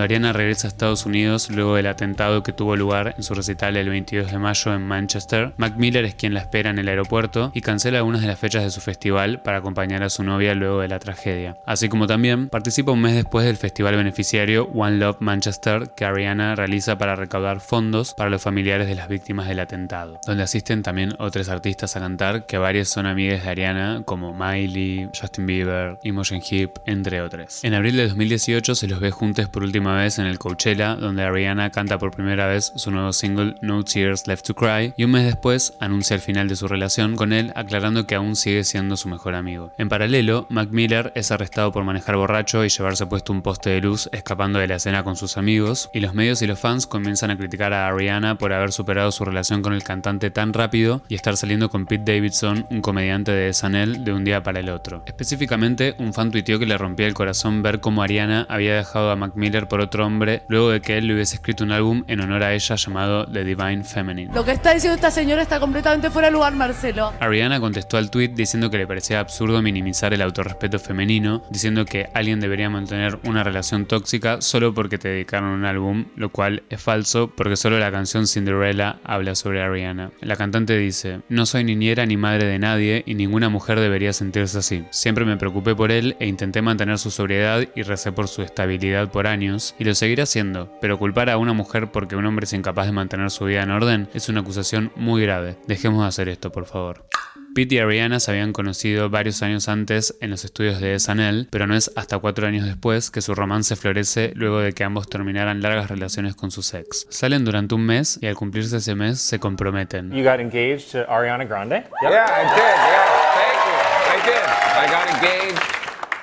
Cuando Ariana regresa a Estados Unidos luego del atentado que tuvo lugar en su recital el 22 de mayo en Manchester, Mac Miller es quien la espera en el aeropuerto y cancela algunas de las fechas de su festival para acompañar a su novia luego de la tragedia. Así como también participa un mes después del festival beneficiario One Love Manchester que Ariana realiza para recaudar fondos para los familiares de las víctimas del atentado, donde asisten también otros artistas a cantar que varios son amigas de Ariana como Miley, Justin Bieber, Imogen Heap, entre otros. En abril de 2018 se los ve juntos por última vez en el Coachella, donde Ariana canta por primera vez su nuevo single No Tears Left to Cry, y un mes después anuncia el final de su relación con él, aclarando que aún sigue siendo su mejor amigo. En paralelo, Mac Miller es arrestado por manejar borracho y llevarse puesto un poste de luz escapando de la escena con sus amigos, y los medios y los fans comienzan a criticar a Ariana por haber superado su relación con el cantante tan rápido y estar saliendo con Pete Davidson, un comediante de SNL, de un día para el otro. Específicamente, un fan tuiteó que le rompía el corazón ver cómo Ariana había dejado a Mac Miller por otro hombre luego de que él le hubiese escrito un álbum en honor a ella llamado The Divine Feminine. Lo que está diciendo esta señora está completamente fuera de lugar, Marcelo. Ariana contestó al tweet diciendo que le parecía absurdo minimizar el autorrespeto femenino, diciendo que alguien debería mantener una relación tóxica solo porque te dedicaron un álbum, lo cual es falso porque solo la canción Cinderella habla sobre Ariana. La cantante dice, no soy niñera ni madre de nadie y ninguna mujer debería sentirse así. Siempre me preocupé por él e intenté mantener su sobriedad y recé por su estabilidad por años, y lo seguiré haciendo, pero culpar a una mujer porque un hombre es incapaz de mantener su vida en orden es una acusación muy grave. Dejemos de hacer esto, por favor. Pete y Ariana se habían conocido varios años antes en los estudios de SNL, pero no es hasta cuatro años después que su romance florece luego de que ambos terminaran largas relaciones con sus ex. Salen durante un mes y al cumplirse ese mes se comprometen. You got engaged to Ariana Grande? Yeah, I did. Yeah, thank you. I did. I got engaged,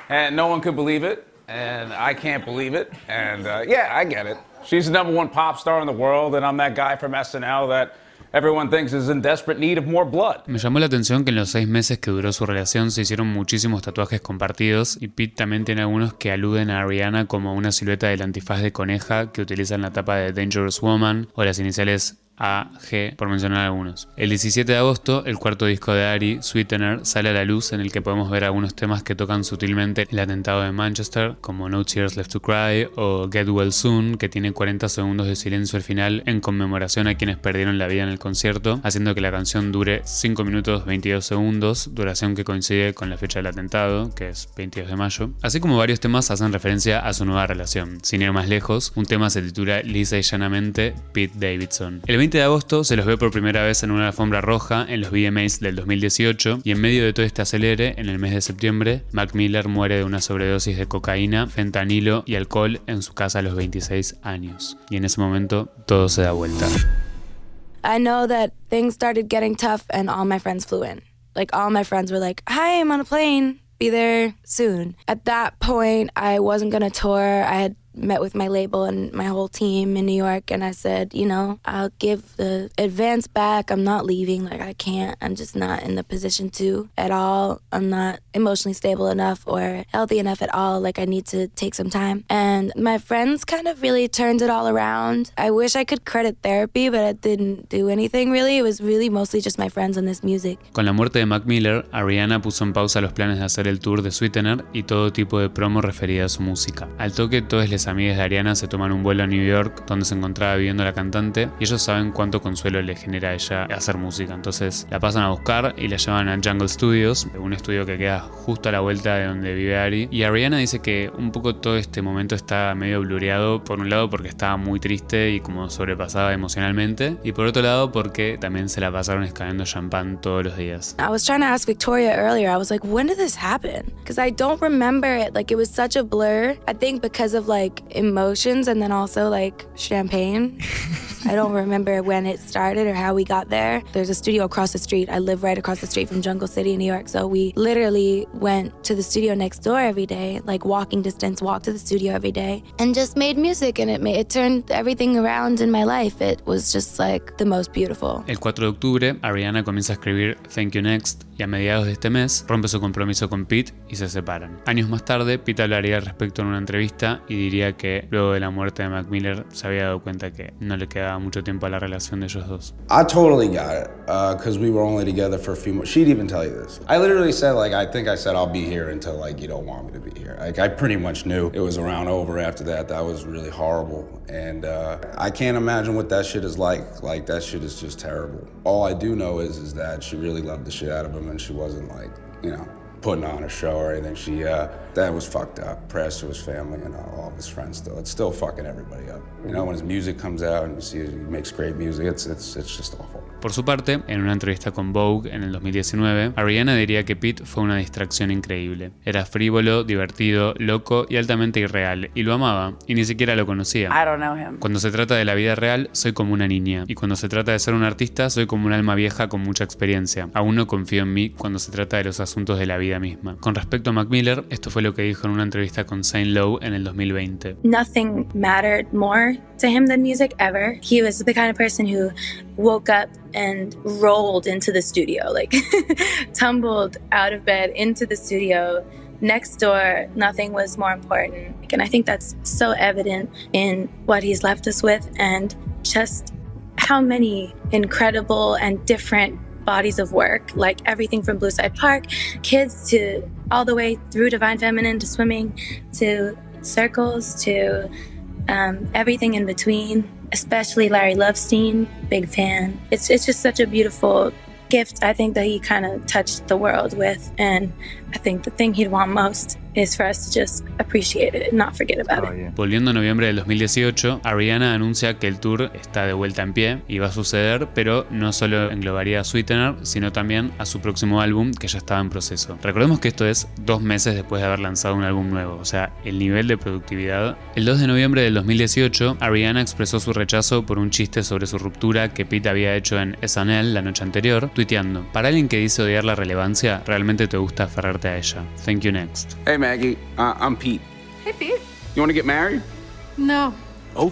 and no one could believe it. And I can't believe it. And uh, yeah, I get it. She's the number one pop star in the world, and I'm that guy from SNL that everyone thinks is in desperate need of more blood. Me llamó la atención que en los seis meses que duró su relación se hicieron muchísimos tatuajes compartidos y Pete también tiene algunos que aluden a Ariana como una silueta del antifaz de coneja que utiliza en la tapa de Dangerous Woman o las iniciales AG, por mencionar algunos. El 17 de agosto, el cuarto disco de Ari, Sweetener, sale a la luz en el que podemos ver algunos temas que tocan sutilmente el atentado de Manchester, como No Tears Left to Cry o Get Well Soon, que tiene 40 segundos de silencio al final en conmemoración a quienes perdieron la vida en el concierto, haciendo que la canción dure 5 minutos 22 segundos, duración que coincide con la fecha del atentado, que es 22 de mayo. Así como varios temas hacen referencia a su nueva relación. Sin ir más lejos, un tema se titula Lisa y llanamente Pete Davidson. El 20 de agosto se los ve por primera vez en una alfombra roja en los VMAs del 2018 y en medio de todo este acelere, en el mes de septiembre, Mac Miller muere de una sobredosis de cocaína, fentanilo y alcohol en su casa a los 26 años. Y en ese momento todo se da vuelta. I know that things started getting tough and all my friends flew in. Like all my friends were like, "Hi, I'm on a plane. Be there soon." At that point, I wasn't going to tour. I had met with my label and my whole team in New York and I said, you know, I'll give the advance back. I'm not leaving. Like I can't. I'm just not in the position to at all. I'm not emotionally stable enough or healthy enough at all. Like I need to take some time. And my friends kind of really turned it all around. I wish I could credit therapy, but it didn't do anything really. It was really mostly just my friends and this music. Con la muerte de Mac Miller, Ariana puso en pausa los planes de hacer el tour de Sweetener y todo tipo de promo referida a su música. Al toque, todos les amigas de Ariana se toman un vuelo a New York, donde se encontraba viviendo la cantante, y ellos saben cuánto consuelo le genera a ella hacer música. Entonces la pasan a buscar y la llevan a Jungle Studios, un estudio que queda justo a la vuelta de donde vive Ari. Y Ariana dice que un poco todo este momento está medio blureado, por un lado porque estaba muy triste y como sobrepasada emocionalmente, y por otro lado porque también se la pasaron escalando champán todos los días. I was trying to ask Victoria earlier. I was like, when did this happen? Because I don't remember it. Like, it was such a blur. I think because of like emotions and then also like champagne. I don't remember when it started or how we got there. There's a studio across the street. I live right across the street from Jungle City in New York. So we literally went to the studio next door every day, like walking distance, walked to the studio every day, and just made music. And it made, it turned everything around in my life. It was just like the most beautiful. El 4 de octubre, Ariana comienza a escribir Thank You Next y a mediados de este mes rompe su compromiso con Pete y se separan. Años más tarde, Pete hablaría al respecto en una entrevista y diría que luego de la muerte de Mac Miller se había dado cuenta que no le quedaba mucho tiempo a la relación de ellos dos. I totally got it because we were only together for a few months. She'd even tell you this. I literally said, like, I think I said I'll be here until like you don't want me to be here. Like, I pretty much knew it was around over after that. That was really horrible, and uh, I can't imagine what that shit is like. Like, that shit is just terrible. All I do know is is that she really loved the shit out of him, and she wasn't like, you know. Putting on a show or anything. She, uh, that was fucked up. Press to his family and all of his friends still. It's still fucking everybody up. You know, when his music comes out and you see he makes great music, it's, it's, it's just awful. Por su parte, en una entrevista con Vogue en el 2019, Ariana diría que Pete fue una distracción increíble. Era frívolo, divertido, loco y altamente irreal, y lo amaba, y ni siquiera lo conocía. I don't know him. Cuando se trata de la vida real, soy como una niña, y cuando se trata de ser un artista, soy como un alma vieja con mucha experiencia. Aún no confío en mí cuando se trata de los asuntos de la vida misma. Con respecto a Mac Miller, esto fue lo que dijo en una entrevista con Saint Lowe en el 2020. Nothing mattered more to him than music ever. He was the kind of person who woke up and rolled into the studio, like tumbled out of bed into the studio. Next door, nothing was more important. And I think that's so evident in what he's left us with and just how many incredible and different bodies of work, like everything from Blue Side Park, kids to all the way through Divine Feminine to swimming to circles to um, everything in between. Especially Larry Lovestein, big fan. It's it's just such a beautiful gift. I think that he kind of touched the world with, and I think the thing he'd want most is for us to just appreciate it and not forget about it. Volviendo a noviembre del 2018, Ariana anuncia que el tour está de vuelta en pie y va a suceder, pero no solo englobaría a Sweetener, sino también a su próximo álbum que ya estaba en proceso. Recordemos que esto es dos meses después de haber lanzado un álbum nuevo, o sea, el nivel de productividad. El 2 de noviembre del 2018, Ariana expresó su rechazo por un chiste sobre su ruptura que Pete había hecho en SNL la noche anterior, tuiteando: Para alguien que dice odiar la relevancia, realmente te gusta aferrarte a. Thank you next. Hey Maggie, uh, I'm Pete. Hey, Pete. You want to get married? No. Oh.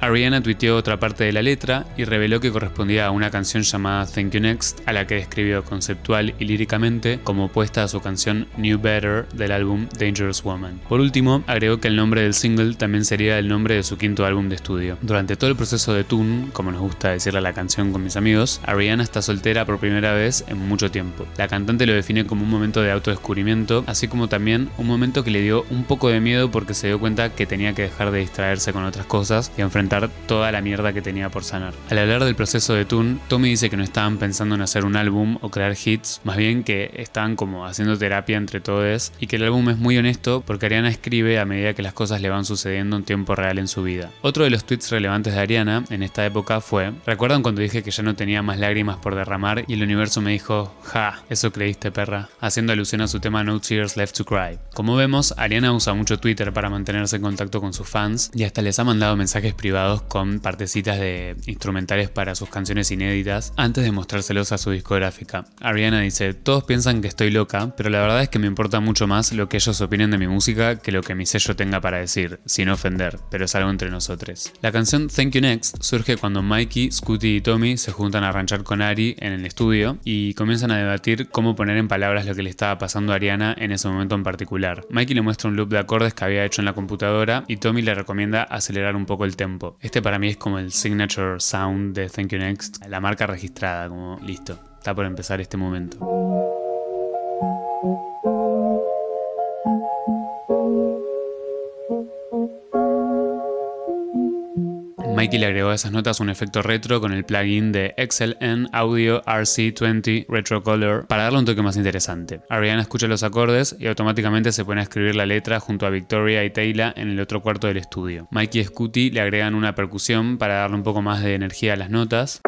Ariana tuiteó otra parte de la letra y reveló que correspondía a una canción llamada Thank You Next, a la que describió conceptual y líricamente como opuesta a su canción New Better del álbum Dangerous Woman. Por último, agregó que el nombre del single también sería el nombre de su quinto álbum de estudio. Durante todo el proceso de Tune, como nos gusta decirle a la canción con mis amigos, Ariana está soltera por primera vez en mucho tiempo. La cantante lo define como un momento de autodescubrimiento, así como también un momento que le dio un poco de miedo porque se dio cuenta que tenía que dejar de distraerse con otras cosas y enfrentar toda la mierda que tenía por sanar. Al hablar del proceso de Tune, Tommy dice que no estaban pensando en hacer un álbum o crear hits, más bien que estaban como haciendo terapia entre todos y que el álbum es muy honesto porque Ariana escribe a medida que las cosas le van sucediendo en tiempo real en su vida. Otro de los tweets relevantes de Ariana en esta época fue, ¿recuerdan cuando dije que ya no tenía más lágrimas por derramar y el universo me dijo, ja, eso creíste perra? Haciendo alusión a su tema No Tears Left to Cry. Como vemos, Ariana usa mucho Twitter para mantenerse en contacto con sus fans y hasta les ha mandado mensajes privados con partecitas de instrumentales para sus canciones inéditas antes de mostrárselos a su discográfica. Ariana dice, todos piensan que estoy loca, pero la verdad es que me importa mucho más lo que ellos opinen de mi música que lo que mi sello tenga para decir, sin ofender, pero es algo entre nosotros. La canción Thank You Next surge cuando Mikey, Scooty y Tommy se juntan a ranchar con Ari en el estudio y comienzan a debatir cómo poner en palabras lo que le estaba pasando a Ariana en ese momento en particular. Mikey le muestra un loop de acordes que había hecho en la computadora y Tommy le recomienda acelerar un poco el tempo. Este para mí es como el signature sound de Thank You Next, la marca registrada, como listo, está por empezar este momento. Mikey le agregó a esas notas un efecto retro con el plugin de XLN Audio RC20 Retro Color para darle un toque más interesante. Ariana escucha los acordes y automáticamente se pone a escribir la letra junto a Victoria y Taylor en el otro cuarto del estudio. Mikey y Scooty le agregan una percusión para darle un poco más de energía a las notas.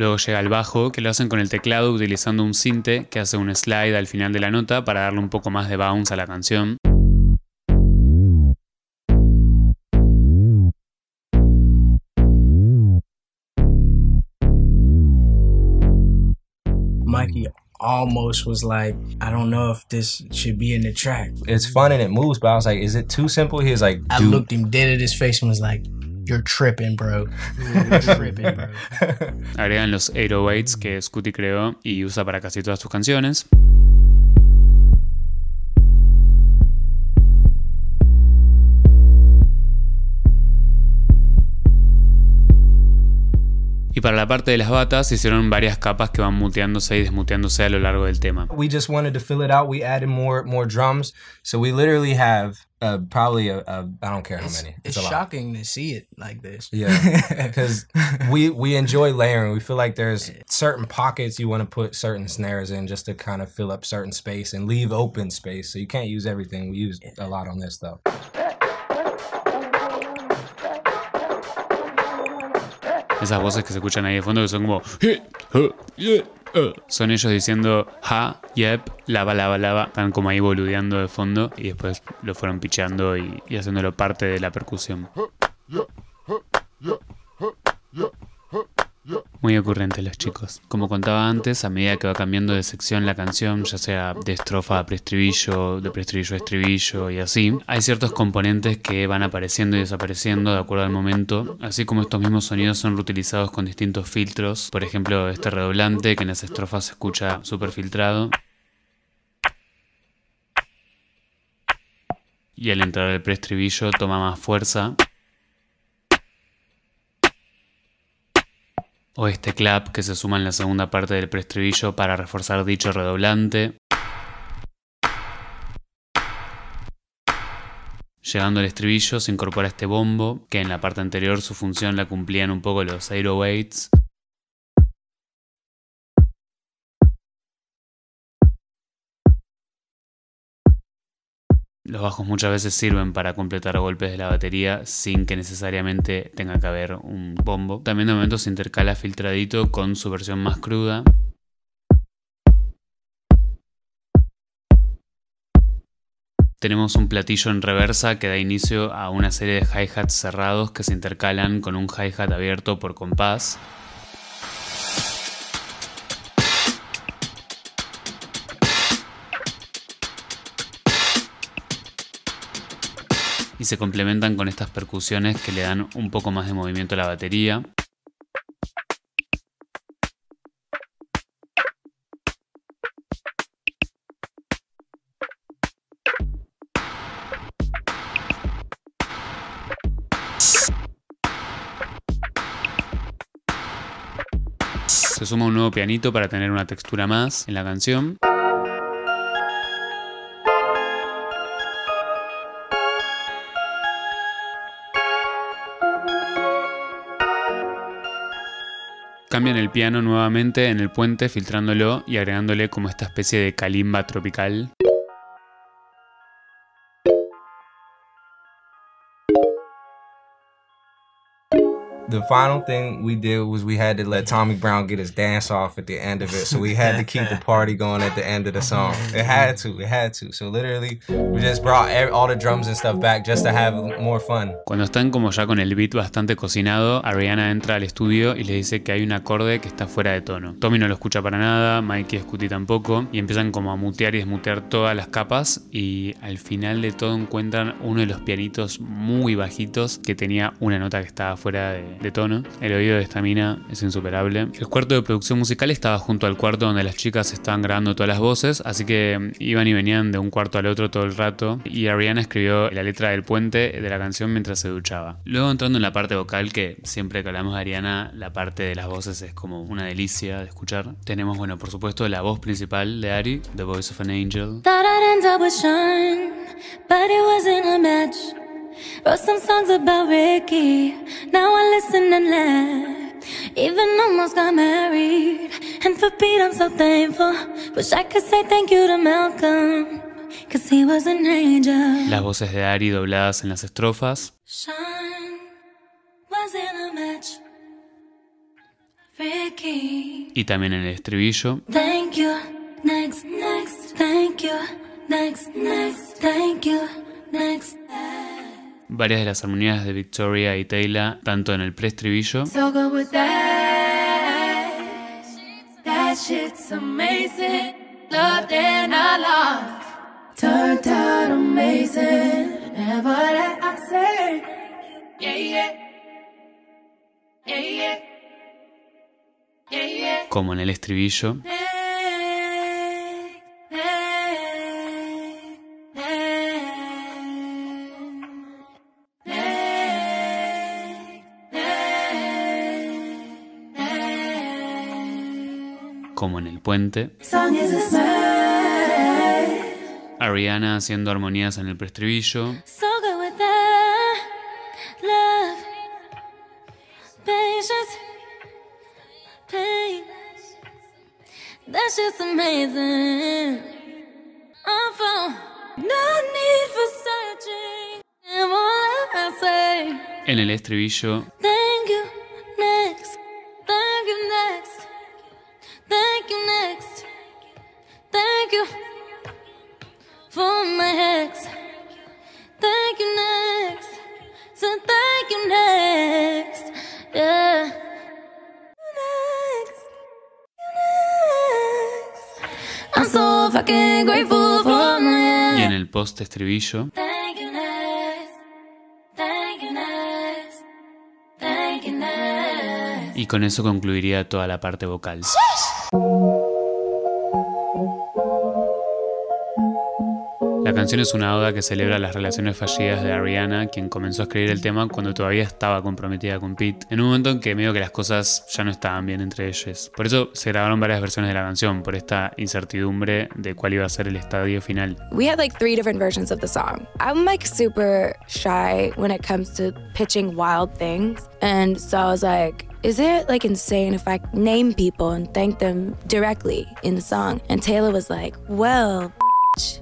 Luego llega el bajo, que lo hacen con el teclado utilizando un sinte que hace un slide al final de la nota para darle un poco más de bounce a la canción. Mikey almost was like, I don't know if this should be in the track. It's fun and it moves, but I was like, is it too simple? He was like, I dude. looked him dead at his face and was like, You're tripping, bro. You're tripping, bro. Agregan los 808s que Scooty creó y usa para casi todas sus canciones. Y para la parte de las batas hicieron varias capas que van muteándose y desmuteándose a lo largo del tema. We just wanted to fill it out. We added more more drums, so we literally have uh, probably a, a I don't care how It's, many. it's a lot. shocking to see it like this. Yeah, because we we enjoy layering. We feel like there's certain pockets you want to put certain snares in just to kind of fill up certain space and leave open space. So you can't use everything. We use a lot on this though. Esas voces que se escuchan ahí de fondo que son como... "Hey, huh, yeah, uh". Son ellos diciendo ja, yep, lava, lava, lava. Están como ahí boludeando de fondo y después lo fueron pichando y, y haciéndolo parte de la percusión. Muy ocurrentes los chicos. Como contaba antes, a medida que va cambiando de sección la canción, ya sea de estrofa a preestribillo, de preestribillo a estribillo y así, hay ciertos componentes que van apareciendo y desapareciendo de acuerdo al momento, así como estos mismos sonidos son reutilizados con distintos filtros. Por ejemplo, este redoblante que en las estrofas se escucha súper filtrado. Y al entrar el preestribillo toma más fuerza. O este clap que se suma en la segunda parte del preestribillo para reforzar dicho redoblante. Llegando al estribillo se incorpora este bombo, que en la parte anterior su función la cumplían un poco los 808s. Los bajos muchas veces sirven para completar golpes de la batería sin que necesariamente tenga que haber un bombo. También de momento se intercala filtradito con su versión más cruda. Tenemos un platillo en reversa que da inicio a una serie de hi-hats cerrados que se intercalan con un hi-hat abierto por compás. Y se complementan con estas percusiones que le dan un poco más de movimiento a la batería. Se suma un nuevo pianito para tener una textura más en la canción. Cambian el piano nuevamente en el puente filtrándolo y agregándole como esta especie de calimba tropical. The final thing we did was we had to let Tommy Brown get his dance off at the end of it. So we had to keep the party going at the end of the song. It had to, it had to. So literally, we just brought ev- all the drums and stuff back just to have more fun. Cuando están como ya con el beat bastante cocinado, Ariana entra al estudio y le dice que hay un acorde que está fuera de tono. Tommy no lo escucha para nada, Mikey y Scooty tampoco, y empiezan como a mutear y desmutear todas las capas y al final de todo encuentran uno de los pianitos muy bajitos que tenía una nota que estaba fuera de, de tono. El oído de esta mina es insuperable. El cuarto de producción musical estaba junto al cuarto donde las chicas estaban grabando todas las voces, así que mm, iban y venían de un cuarto al otro todo el rato y Ariana escribió la letra del puente de la canción mientras se duchaba. Luego entrando en la parte vocal, que siempre que hablamos de Ariana, la parte de las voces es como una delicia de escuchar. Tenemos, bueno, por supuesto, la voz principal de Ari, The Voice of an Angel. Wrote some songs about Ricky, now I listen and laugh. Even almost got married, and for Pete I'm so thankful. Wish I could say thank you to Malcolm, cause he was an angel. Las voces de Ari dobladas en las estrofas. Sean wasn't a match. Ricky, Y también en el estribillo. thank you. Next, next, thank you. Next, next, thank you. Next. Varias de las armonías de Victoria y Taylor, tanto en el preestribillo. So good with that. That puente. Ariana haciendo armonías en el preestribillo. So good with you next. Y con eso concluiría toda la parte vocal. Canción es una oda que celebra las relaciones fallidas de Ariana, quien comenzó a escribir el tema cuando todavía estaba comprometida con Pete, en un momento en que medio que las cosas ya no estaban bien entre ellos. Por eso se grabaron varias versiones de la canción, por esta incertidumbre de cuál iba a ser el estadio final. We had like three different versions of the song. I'm like super shy when it comes to pitching wild things. And so I was like, is it like insane if I name people and thank them directly in the song? And Taylor was like, well,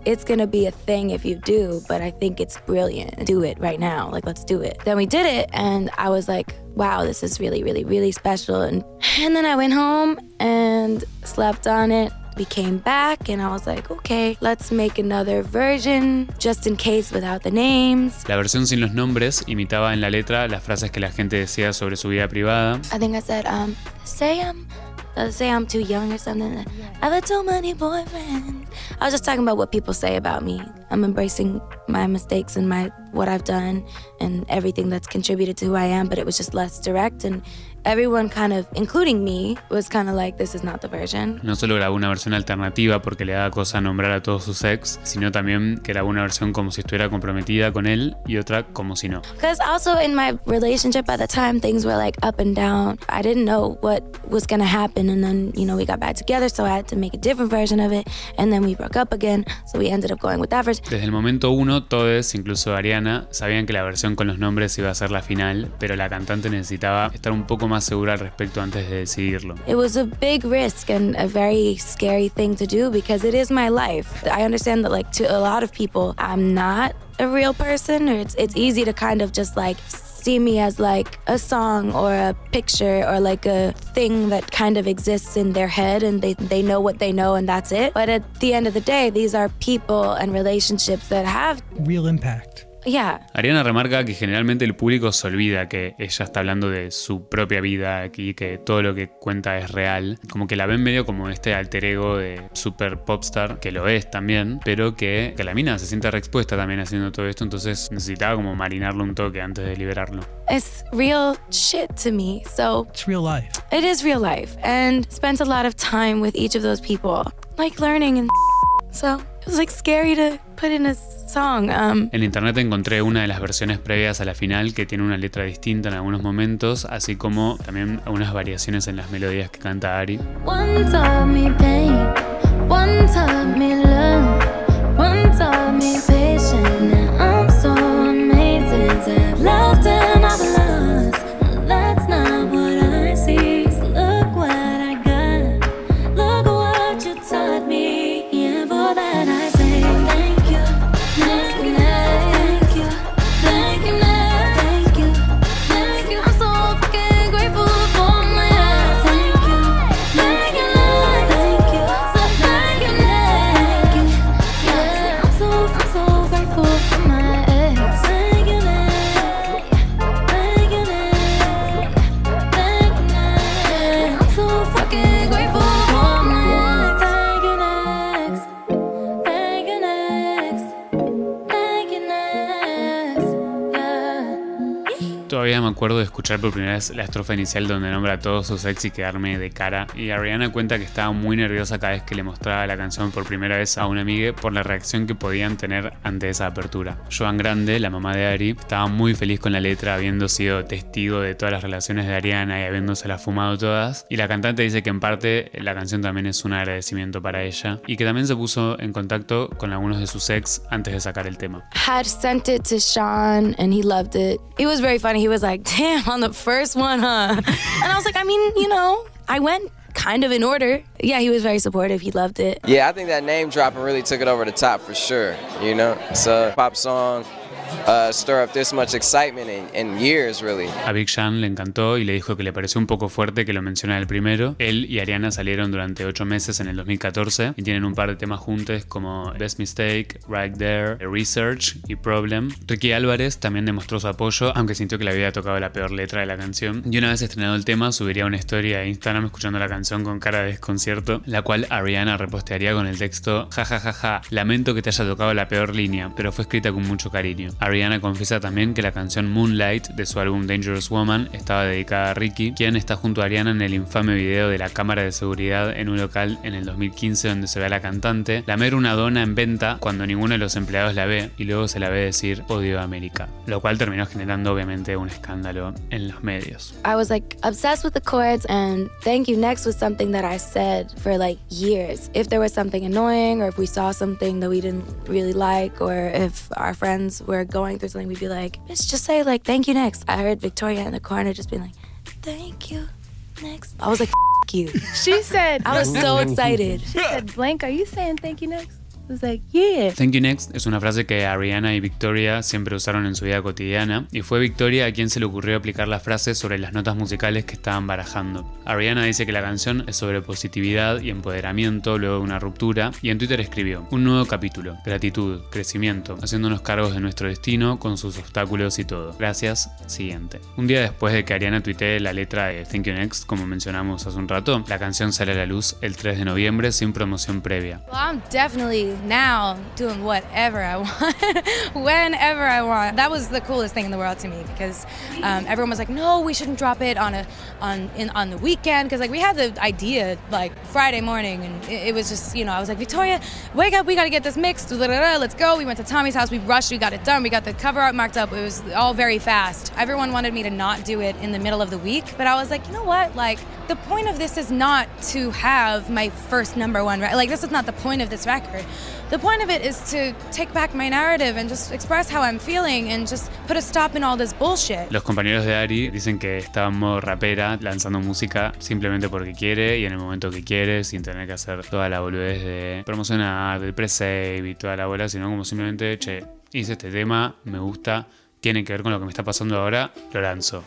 it's gonna be a thing if you do, but I think it's brilliant. Do it right now. Like, let's do it. Then we did it, and I was like, wow, this is really, really, really special. And, and then I went home and slept on it. We came back, and I was like, okay, let's make another version just in case without the names. La versión sin los nombres imitaba en la letra las frases que la gente decía sobre su vida privada. I think I said, um, say I'm, say I'm too young or something. I've had too many boyfriends. I was just talking about what people say about me. I'm embracing my mistakes and my what I've done and everything that's contributed to who I am, but it was just less direct and everyone kind of, including me, was kind of like, this is not the version. No solo grabó una versión alternativa porque le daba cosa nombrar a todos sus ex, sino también que grabó una versión como si estuviera comprometida con él y otra como si no. Because also in my relationship at the time, things were like up and down. I didn't know what was gonna happen, and then you know we got back together, so I had to make a different version of it, and then we broke up again, so we ended up going with that version. Desde el momento uno, todos, incluso Ariana, sabían que la versión con los nombres iba a ser la final, pero la cantante necesitaba estar un poco más segura al respecto antes de decidirlo. It was a big risk and a very scary thing to do because it is my life. I understand that, like, to a lot of people, I'm not a real person, or it's, it's easy to kind of just like see me as like a song or a picture or like a thing that kind of exists in their head and they, they know what they know and that's it. But at the end of the day, these are people and relationships that have, Real impact. Yeah, Ariana remarca que generalmente el público se olvida que ella está hablando de su propia vida aquí, que todo lo que cuenta es real. Como que la ven medio como este alter ego de super popstar, que lo es también, pero que, que la mina se siente reexpuesta también haciendo todo esto, entonces necesitaba como marinarlo un toque antes de liberarlo. it's real shit to me. So It's real life. It is real life and spent a lot of time with each of those people, like learning and so it was like scary to put in a song. Um, En internet encontré una de las versiones previas a la final que tiene una letra distinta en algunos momentos, así como también algunas variaciones en las melodías que canta Ari. One taught me pain, one taught me love, Me acuerdo de escuchar por primera vez la estrofa inicial donde nombra a todos sus ex y quedarme de cara. Y Ariana cuenta que estaba muy nerviosa cada vez que le mostraba la canción por primera vez a una amiga por la reacción que podían tener ante esa apertura. Joan Grande, la mamá de Ari, estaba muy feliz con la letra, habiendo sido testigo de todas las relaciones de Ariana y habiéndoselas fumado todas. Y la cantante dice que en parte la canción también es un agradecimiento para ella y que también se puso en contacto con algunos de sus ex antes de sacar el tema. had sent it to Sean and he loved it. It was very funny. He was like, damn, on the first one, huh? And I was like, I mean, you know, I went kind of in order. Yeah, he was very supportive. He loved it. Yeah, I think that name dropping really took it over the top for sure. You know, it's a pop song, A Big Sean le encantó y le dijo que le pareció un poco fuerte que lo mencionara el primero. Él y Ariana salieron durante 8 meses en el 2014 y tienen un par de temas juntos como Best Mistake, Right There, Research y Problem. Ricky Álvarez también demostró su apoyo, aunque sintió que le había tocado la peor letra de la canción. Y una vez estrenado el tema, subiría una historia a Instagram escuchando la canción con cara de desconcierto, la cual Ariana repostearía con el texto Ja ja ja ja, lamento que te haya tocado la peor línea, pero fue escrita con mucho cariño. Ariana confiesa también que la canción Moonlight de su álbum Dangerous Woman estaba dedicada a Ricky, quien está junto a Ariana en el infame video de la cámara de seguridad en un local en el 2015 donde se ve a la cantante lamer una dona en venta cuando ninguno de los empleados la ve y luego se la ve decir odio a América, lo cual terminó generando obviamente un escándalo en los medios. I was like obsessed with the chords, and Thank You Next was something that I said for like years. If there was something annoying, or if we saw something that we didn't really like, or if our friends were going through something, we'd be like, let's just say like Thank You Next. I heard Victoria in the corner just being like, Thank you next. I was like, F- you. She said, I was so excited. She said, Blank, are you saying thank you next? I was like, yeah. Thank you next es una frase que Ariana y Victoria siempre usaron en su vida cotidiana y fue Victoria a quien se le ocurrió aplicar la frase sobre las notas musicales que estaban barajando. Ariana dice que la canción es sobre positividad y empoderamiento luego de una ruptura y en Twitter escribió un nuevo capítulo, gratitud, crecimiento, haciéndonos cargos de nuestro destino con sus obstáculos y todo. Gracias, siguiente. Un día después de que Ariana tuitee la letra de Thank You Next, como mencionamos hace un rato, la canción sale a la luz el 3 de noviembre sin promoción previa. Well, I'm definitely now doing whatever I want, whenever I want. That was the coolest thing in the world to me because um, everyone was like, "No, we shouldn't drop it on a on in on the weekend." Because like we had the idea like Friday morning, and it, it was just you know I was like, "Victoria, wake up, we got to get this mixed. Let's go." We went to Tommy's house, we rushed, we got it done, we got the cover art marked up. It was all very fast. Everyone wanted me to not do it in the middle of the week, but I was like, you know what, like. The point of this is not to have my first number one, re- like this is not the point of this record. The point of it is to take back my narrative and just express how I'm feeling and just put a stop in all this bullshit. Los compañeros de Ari dicen que estaba en modo rapera, lanzando música simplemente porque quiere y en el momento que quiere, sin tener que hacer toda la boludez de promocionar, del pre-save y toda la bola, sino como simplemente, che, hice este tema, me gusta, tiene que ver con lo que me está pasando ahora, lo lanzo.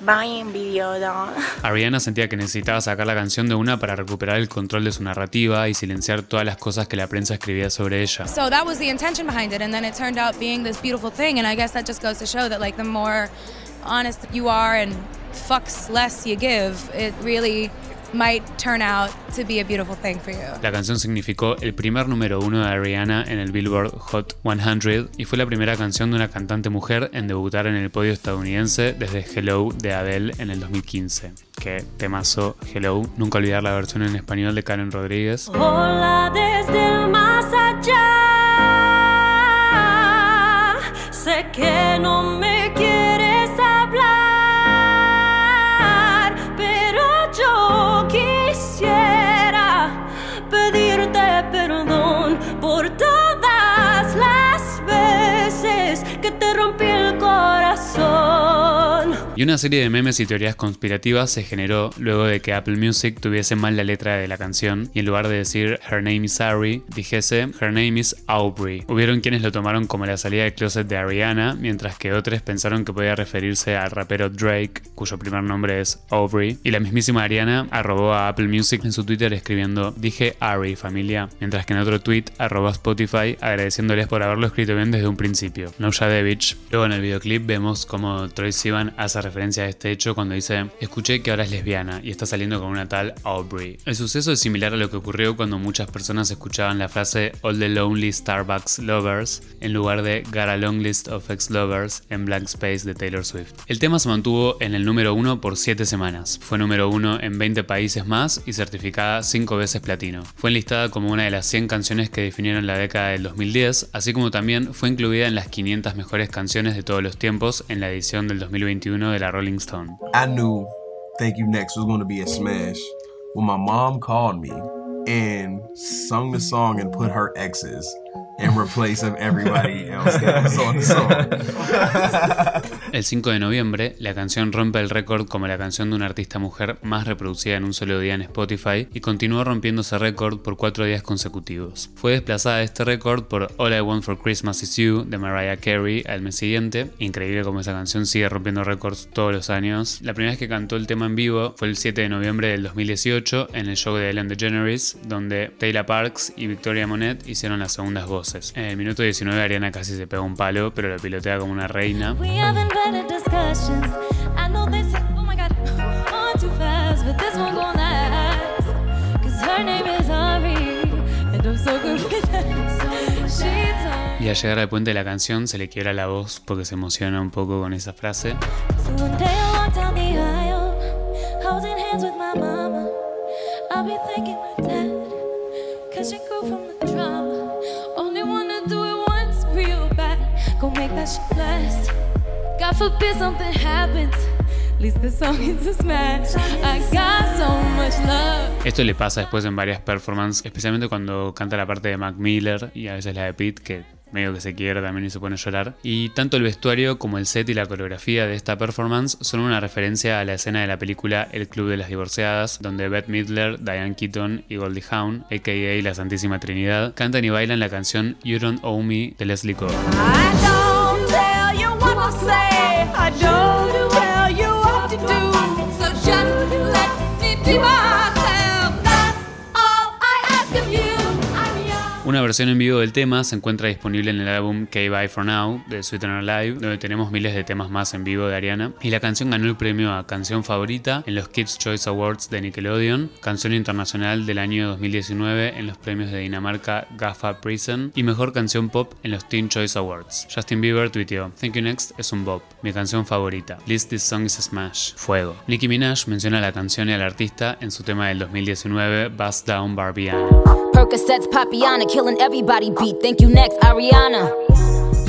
Video though. Ariana sentía que necesitaba sacar la canción de una para recuperar el control de su narrativa y silenciar todas las cosas que la prensa escribía sobre ella. So that was the intention behind it, and then it turned out being this beautiful thing. And I guess that just goes to show that, like, the more honest you are and fucks less you give, it really might turn out to be a beautiful thing for you. La canción significó el primer número uno de Ariana en el Billboard Hot 100 y fue la primera canción de una cantante mujer en debutar en el podio estadounidense desde Hello de Adele en el 2015. Que temazo Hello, nunca olvidar la versión en español de Karen Rodríguez. Hola desde el más allá. Sé que no me Y una serie de memes y teorías conspirativas se generó luego de que Apple Music tuviese mal la letra de la canción y en lugar de decir Her name is Ari, dijese Her name is Aubrey. Hubieron quienes lo tomaron como la salida de closet de Ariana, mientras que otros pensaron que podía referirse al rapero Drake, cuyo primer nombre es Aubrey. Y la mismísima Ariana arrobó a Apple Music en su Twitter escribiendo Dije Ari, familia, mientras que en otro tweet arrobó a Spotify agradeciéndoles por haberlo escrito bien desde un principio. No Devich. Luego en el videoclip vemos como Troy Sivan hace referencia a este hecho cuando dice Escuché que ahora es lesbiana y está saliendo con una tal Aubrey. El suceso es similar a lo que ocurrió cuando muchas personas escuchaban la frase All the Lonely Starbucks Lovers en lugar de Got a Long List of Ex Lovers en Blank Space de Taylor Swift. El tema se mantuvo en el número uno por 7 semanas. Fue número uno en 20 países más y certificada 5 veces platino. Fue enlistada como una de las 100 canciones que definieron la década del 2010, así como también fue incluida en las 500 mejores canciones de todos los tiempos en la edición del 2021 de la Rolling Stone. I knew Thank You Next was going to be a smash when my mom called me and sung the song and put her exes in replace of everybody else that. El 5 de noviembre, la canción rompe el récord como la canción de una artista mujer más reproducida en un solo día en Spotify y continuó rompiendo ese récord por cuatro días consecutivos. Fue desplazada de este récord por All I Want for Christmas Is You de Mariah Carey al mes siguiente. Increíble como esa canción sigue rompiendo récords todos los años. La primera vez que cantó el tema en vivo fue el 7 de noviembre del 2018 en el show de Ellen DeGeneres, donde Taylor Parks y Victoria Monet hicieron las segundas voces. En el minuto 19 Ariana casi se pega un palo, pero lo pilotea como una reina. We haven't better discussions. I know they say, oh my god, on too fast, but this one gon' last. Cause her name is Ari, and I'm so good with that. She told Y al llegar al puente de la canción se le quiebra la voz porque se emociona un poco con esa frase. I'll be thanking my dad, cause she grew from the drama. That last. God forbid something happens. Esto le pasa después en varias performances, especialmente cuando canta la parte de Mac Miller y a veces la de Pete, que medio que se quiebra también y se pone a llorar. Y tanto el vestuario como el set y la coreografía de esta performance son una referencia a la escena de la película El Club de las Divorciadas, donde Beth Midler, Diane Keaton y Goldie Hawn, a.k.a. la Santísima Trinidad, cantan y bailan la canción You Don't Owe Me de Leslie Gore. Una versión en vivo del tema se encuentra disponible en el álbum K-Bye For Now de Sweet and Alive, donde tenemos miles de temas más en vivo de Ariana. Y la canción ganó el premio a Canción Favorita en los Kids Choice Awards de Nickelodeon, Canción Internacional del año 2019 en los premios de Dinamarca GAFA Prison y Mejor Canción Pop en los Teen Choice Awards. Justin Bieber tuiteó, Thank You Next es un bop, mi canción favorita. List This Song is Smash, Fuego. Nicki Minaj menciona la canción y al artista en su tema del 2019, Bust Down Barbiana. Thank you next, Ariana.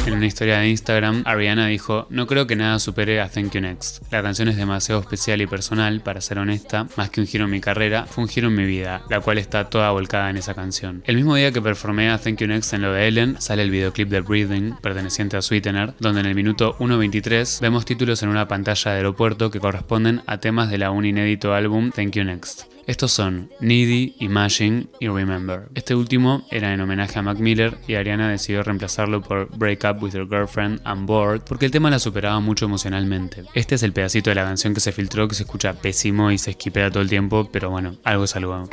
En una historia de Instagram, Ariana dijo, no creo que nada supere a Thank You Next. La canción es demasiado especial y personal, para ser honesta, más que un giro en mi carrera, fue un giro en mi vida, la cual está toda volcada en esa canción. El mismo día que performé a Thank You Next en lo de Ellen, sale el videoclip de Breathing, perteneciente a Sweetener, donde en el minuto 1.23 vemos títulos en una pantalla de aeropuerto que corresponden a temas de la un inédito álbum Thank You Next. Estos son Needy, Imagine y Remember. Este último era en homenaje a Mac Miller y Ariana decidió reemplazarlo por Break Up With Your Girlfriend and Bored porque el tema la superaba mucho emocionalmente. Este es el pedacito de la canción que se filtró que se escucha pésimo y se esquipea todo el tiempo, pero bueno, algo es algo.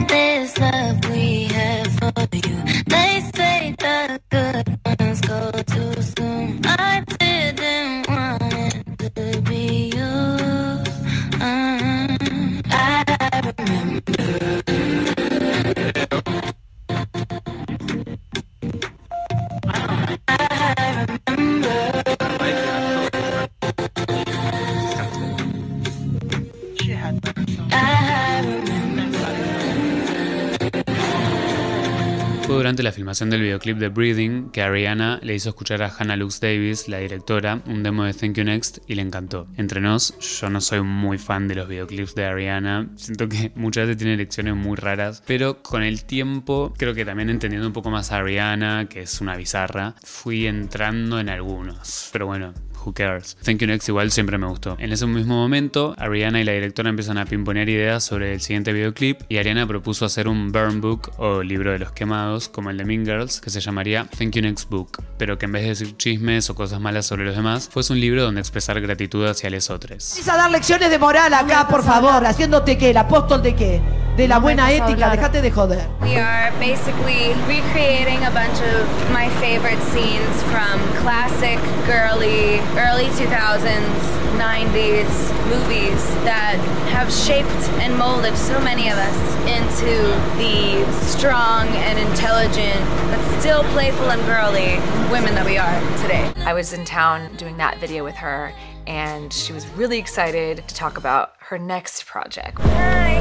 Durante la filmación del videoclip de Breathing que Ariana le hizo escuchar a Hannah Lux Davis, la directora, un demo de Thank You Next y le encantó. Entre nos, yo no soy muy fan de los videoclips de Ariana, siento que muchas veces tiene lecciones muy raras, pero con el tiempo, creo que también entendiendo un poco más a Ariana, que es una bizarra, fui entrando en algunos. Pero bueno, Who cares? Thank You Next igual siempre me gustó. En ese mismo momento, Ariana y la directora empiezan a pimponear ideas sobre el siguiente videoclip y Ariana propuso hacer un burn book o libro de los quemados, como el de Mean Girls, que se llamaría Thank You Next Book, pero que en vez de decir chismes o cosas malas sobre los demás, fuese un libro donde expresar gratitud hacia los otros. A dar lecciones de moral acá, por favor, haciéndote qué, el apóstol de qué, de la buena ética, dejate de joder. We are basically recreating a bunch of my favorite scenes from classic, girly, early 2000s, 90s movies that have shaped and molded so many of us into the strong and intelligent, but still playful and girly women that we are today. I was in town doing that video with her, and she was really excited to talk about her next project. Hi!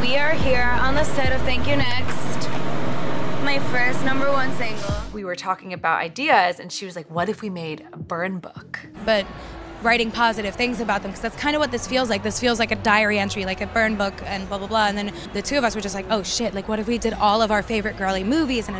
We are here on the set of Thank You Next, my first number one single. We were talking about ideas, and she was like, What if we made a burn book? but writing positive things about them because that's kind of what this feels like. This feels like a diary entry, like a burn book, and blah blah blah. And then the two of us were just like, oh shit, like what if we did all of our favorite girly movies and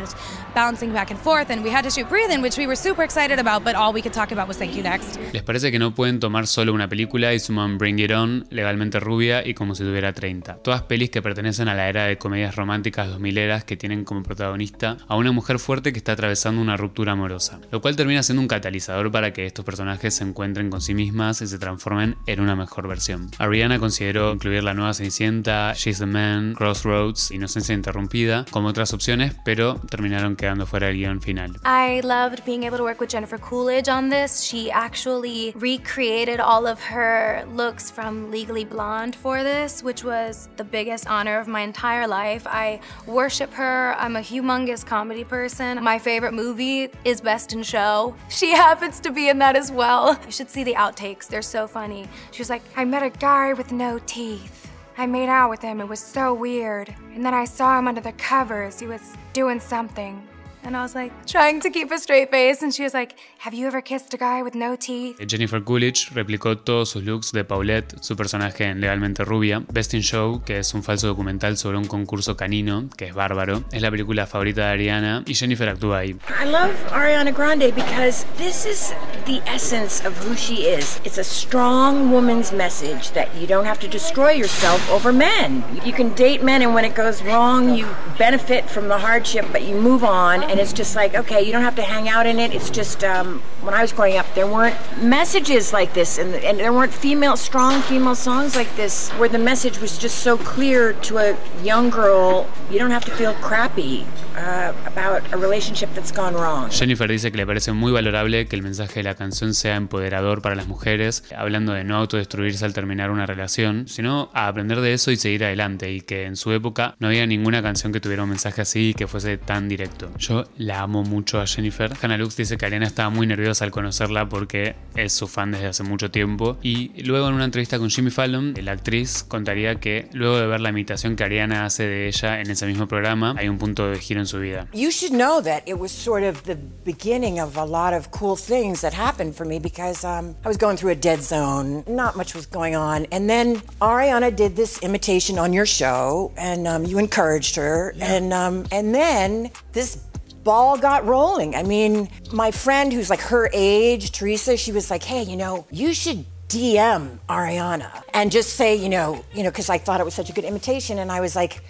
bouncing back and forth, and we had to shoot which we were super excited about, but all we could talk about was Thank You Next. ¿Les parece que no pueden tomar solo una película y suman Bring It On, Legalmente Rubia y Como si tuviera 30? Todas pelis que pertenecen a la era de comedias románticas 2000 eras que tienen como protagonista a una mujer fuerte que está atravesando una ruptura amorosa, lo cual termina siendo un catalizador para que estos personajes se encuentren con sí mismas y se transformen en una mejor versión. Ariana consideró incluir la nueva Cenicienta, She's the Man, Crossroads, Inocencia Interrumpida como otras opciones, pero terminaron quedando fuera del guion final. I loved being able to work with Jennifer Coolidge on this. She actually recreated all of her looks from Legally Blonde for this, which was the biggest honor of my entire life. I worship her. I'm a humongous comedy person. My favorite movie is Best in Show. She happens to be in that as well. You should see the outtakes, they're so funny. She was like, I met a guy with no teeth. I made out with him, it was so weird. And then I saw him under the covers, he was doing something. And I was like, trying to keep a straight face. And she was like, Have you ever kissed a guy with no teeth? Eh, Jennifer Coolidge replicó todos sus looks de Paulette, su personaje en Legalmente Rubia. Best in Show, que es un falso documental sobre un concurso canino, que es bárbaro, es la película favorita de Ariana y Jennifer actúa ahí. I love Ariana Grande because this is the essence of who she is. It's a strong woman's message that you don't have to destroy yourself over men. You can date men, and when it goes wrong, you benefit from the hardship, but you move on. And it's just like, okay, you don't have to hang out in it. It's just, um, when I was growing up, there weren't messages like this, and, and there weren't female, strong female songs like this, where the message was just so clear to a young girl. You don't have to feel crappy uh, about a relationship that's gone wrong. Jennifer dice que le parece muy valorable que el mensaje de la canción sea empoderador para las mujeres, hablando de no autodestruirse al terminar una relación, sino a aprender de eso y seguir adelante, y que en su época no había ninguna canción que tuviera un mensaje así y que fuese tan directo. Yo la amo mucho a Jennifer. Hannah Lux dice que Ariana estaba muy nerviosa al conocerla porque es su fan desde hace mucho tiempo, y luego en una entrevista con Jimmy Fallon, la actriz contaría que luego de ver la imitación que Ariana hace de ella en ese mismo programa, hay un punto de giro en su vida. You should know that it was sort of the beginning of a lot of cool things that happened for me because um, I was going through a dead zone. Not much was going on. And then Ariana did this imitation on your show, and um, you encouraged her. And, um, and then this ball got rolling. I mean, my friend who's like her age, Teresa, she was like, hey, you know, you should DM Ariana and just say, you know, you know, because I thought it was such a good imitation. And I was like,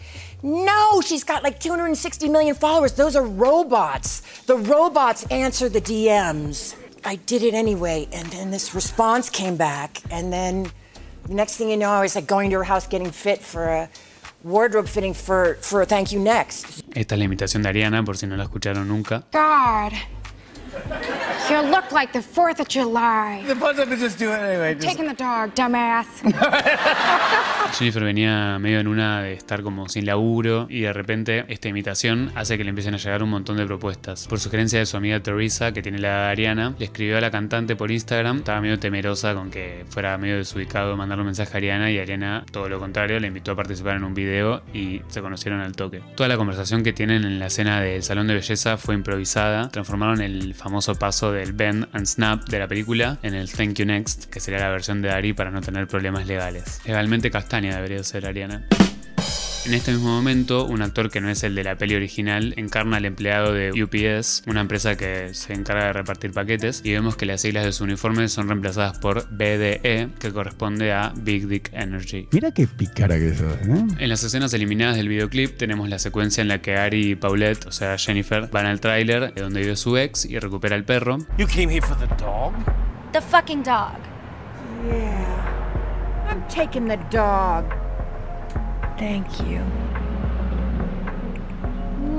no, she's got like 260 million followers. Those are robots. The robots answer the DMs. I did it anyway, and then this response came back, and then the next thing you know, I was like going to her house getting fit for a wardrobe fitting for for a thank you next. Esta es la imitación de Ariana, por si no la escucharon nunca. God. You look like the 4th of July. The to just do it anyway. Just... Taking the dog, dumbass. Jennifer venía medio en una de estar como sin laburo y de repente esta imitación hace que le empiecen a llegar un montón de propuestas. Por sugerencia de su amiga Teresa, que tiene la edad de Ariana, le escribió a la cantante por Instagram, estaba medio temerosa con que fuera medio desubicado mandarle un mensaje a Ariana y Ariana, todo lo contrario, le invitó a participar en un video y se conocieron al toque. Toda la conversación que tienen en la escena del salón de belleza fue improvisada, transformaron el famoso paso del bend and snap de la película en el Thank You Next, que sería la versión de Ari para no tener problemas legales. Legalmente castaña debería ser Ariana. En este mismo momento, un actor que no es el de la peli original encarna al empleado de UPS, una empresa que se encarga de repartir paquetes, y vemos que las siglas de su uniforme son reemplazadas por BDE, que corresponde a Big Dick Energy. Mira qué picara que sos, ¿eh? En las escenas eliminadas del videoclip tenemos la secuencia en la que Ari y Paulette, o sea Jennifer, van al tráiler de donde vive su ex y recupera el perro. You came here for the dog? The fucking dog. Yeah, I'm taking the dog. Thank you.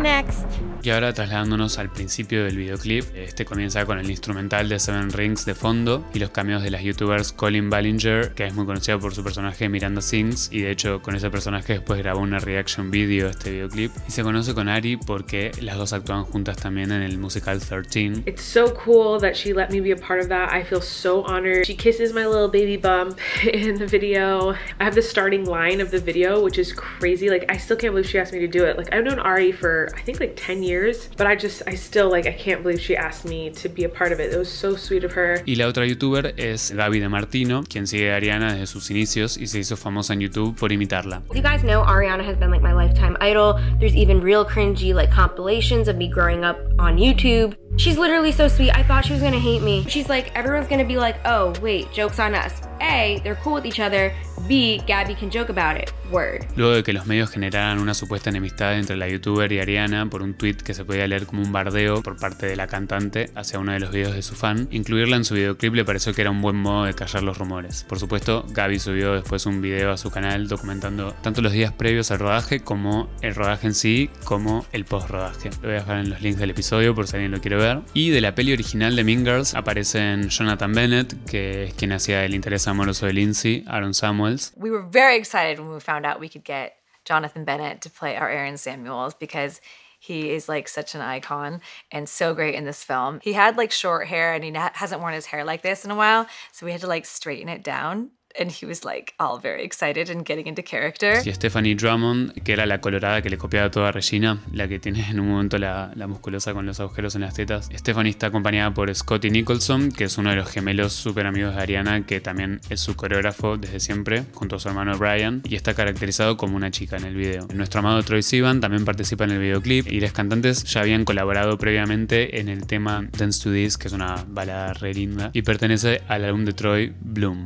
Next. Y ahora trasladándonos al principio del videoclip, este comienza con el instrumental de Seven Rings de fondo y los cameos de las youtubers Colin Ballinger, que es muy conocida por su personaje Miranda Sings, y de hecho con ese personaje después grabó una reaction video de este videoclip. Y se conoce con Ari porque las dos actúan juntas también en el musical 13. It's so cool that she let me be a part of that. I feel so honored. She kisses my little baby bump in the video. I have the starting line of the video, which is crazy. Like, I still can't believe she asked me to do it. Like, I've known Ari for, I think, like 10 years, but I just, I still, like, I can't believe she asked me to be a part of it. It was so sweet of her. Y la otra youtuber es Gaby de Martino, quien sigue a Ariana desde sus inicios y se hizo famosa en YouTube por imitarla. You guys know Ariana has been like my lifetime idol. There's even real cringy like compilations of me growing up on YouTube. She's literally so sweet. I thought she was gonna hate me. She's like, everyone's gonna be like, oh, wait, joke's on us. A, they're cool with each other. B, Gabby can joke about it. Word. Luego de que los medios generaran una supuesta enemistad entre la youtuber y Ariana por un tweet que se podía leer como un bardeo por parte de la cantante hacia uno de los videos de su fan, incluirla en su videoclip le pareció que era un buen modo de callar los rumores. Por supuesto, Gaby subió después un video a su canal documentando tanto los días previos al rodaje como el rodaje en sí, como el post rodaje. Lo voy a dejar en los links del episodio por si alguien lo quiere ver. Y de la peli original de Mean Girls aparecen Jonathan Bennett, que es quien hacía el interés amoroso de Lindsay, Aaron Samuels, We were very excited when we found out we could get Jonathan Bennett to play our Aaron Samuels because he is like such an icon and so great in this film. He had like short hair and he hasn't worn his hair like this in a while, so we had to like straighten it down. And he was like all very excited and getting into character. Y Stephanie Drummond, que era la colorada que le copiaba todo a Regina, la que tiene en un momento la, la musculosa con los agujeros en las tetas. Stephanie está acompañada por Scotty Nicholson, que es uno de los gemelos súper amigos de Ariana, que también es su coreógrafo desde siempre, junto a su hermano Brian, y está caracterizado como una chica en el video. Nuestro amado Troy Sivan también participa en el videoclip, y las cantantes ya habían colaborado previamente en el tema Dance to This, que es una balada re linda, y pertenece al álbum de Troy, Bloom.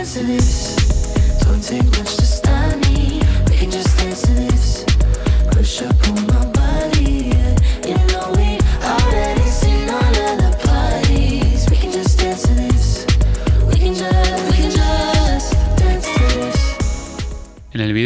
Don't take much to stop me. We can just dance to this. Push up on my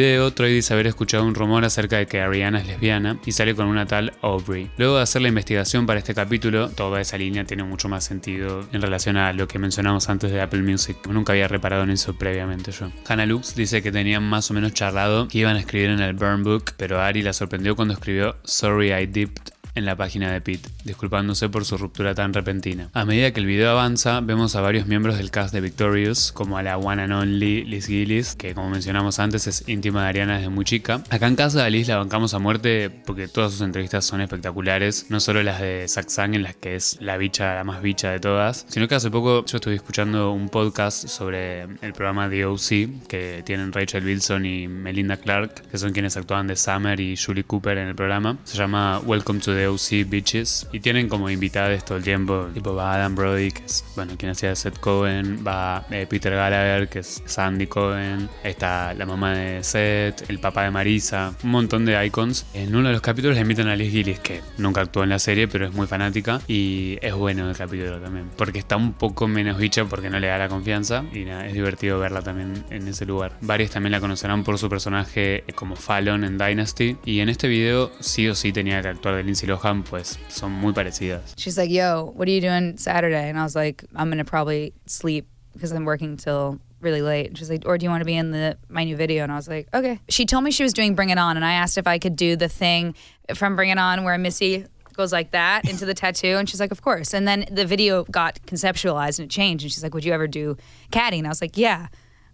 video, Troy dice haber escuchado un rumor acerca de que Ariana es lesbiana y sale con una tal Aubrey. Luego de hacer la investigación para este capítulo, toda esa línea tiene mucho más sentido en relación a lo que mencionamos antes de Apple Music. Nunca había reparado en eso previamente yo. Hannah Lux dice que tenían más o menos charlado que iban a escribir en el Burn Book, pero Ari la sorprendió cuando escribió Sorry I dipped en la página de Pete, disculpándose por su ruptura tan repentina. A medida que el video avanza, vemos a varios miembros del cast de Victorious, como a la one and only Liz Gillis, que como mencionamos antes es íntima de Ariana desde muy chica. Acá en casa a Liz la bancamos a muerte porque todas sus entrevistas son espectaculares, no solo las de Saxang en las que es la bicha, la más bicha de todas, sino que hace poco yo estuve escuchando un podcast sobre el programa The OC, que tienen Rachel Wilson y Melinda Clark, que son quienes actuaban de Summer y Julie Cooper en el programa. Se llama Welcome to the OC Bitches y tienen como invitados todo el tiempo. Tipo va Adam Brody, que es bueno, quien hacía Seth Cohen, va eh, Peter Gallagher, que es Sandy Cohen, está la mamá de Seth, el papá de Marisa, un montón de icons. En uno de los capítulos le invitan a Liz Gillis, que nunca actuó en la serie, pero es muy fanática y es bueno el capítulo también, porque está un poco menos bicha porque no le da la confianza y nada, es divertido verla también en ese lugar. Varios también la conocerán por su personaje como Fallon en Dynasty y en este video sí o sí tenía que actuar de Lindsay Pues son muy parecidas. She's like, "Yo, what are you doing Saturday?" And I was like, "I'm gonna probably sleep because I'm working till really late." And she's like, "Or do you want to be in the my new video?" And I was like, "Okay." She told me she was doing Bring It On, and I asked if I could do the thing from Bring It On where Missy goes like that into the tattoo, and she's like, "Of course." And then the video got conceptualized and it changed, and she's like, "Would you ever do caddy?" And I was like, "Yeah."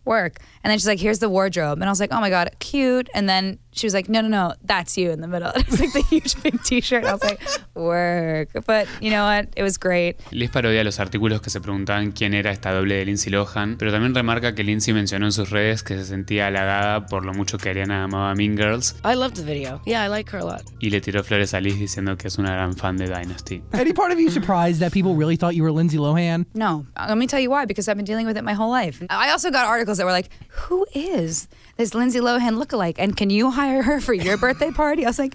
Work. And then she's like, here's the wardrobe. And I was like, oh my God, cute. And then she was like, no, no, no, that's you in the middle. It was like the huge pink t shirt. I was like, work. But you know what? It was great. Liz parodia los artículos que se preguntaban quién era esta doble de Lindsay Lohan, pero también remarca que Lindsay mencionó en sus redes que se sentía halagada por lo mucho que Ariana amaba a Mean Girls I loved the video. Yeah, I like her a lot. y le tiró flores a Liz diciendo que es una gran fan de Dynasty. Any part of you surprised that people really thought you were Lindsay Lohan? No, let me tell you why, because I've been dealing with it my whole life. I also got articles that were like, who is this Lindsay Lohan lookalike? And can you hire her for your birthday party? I was like,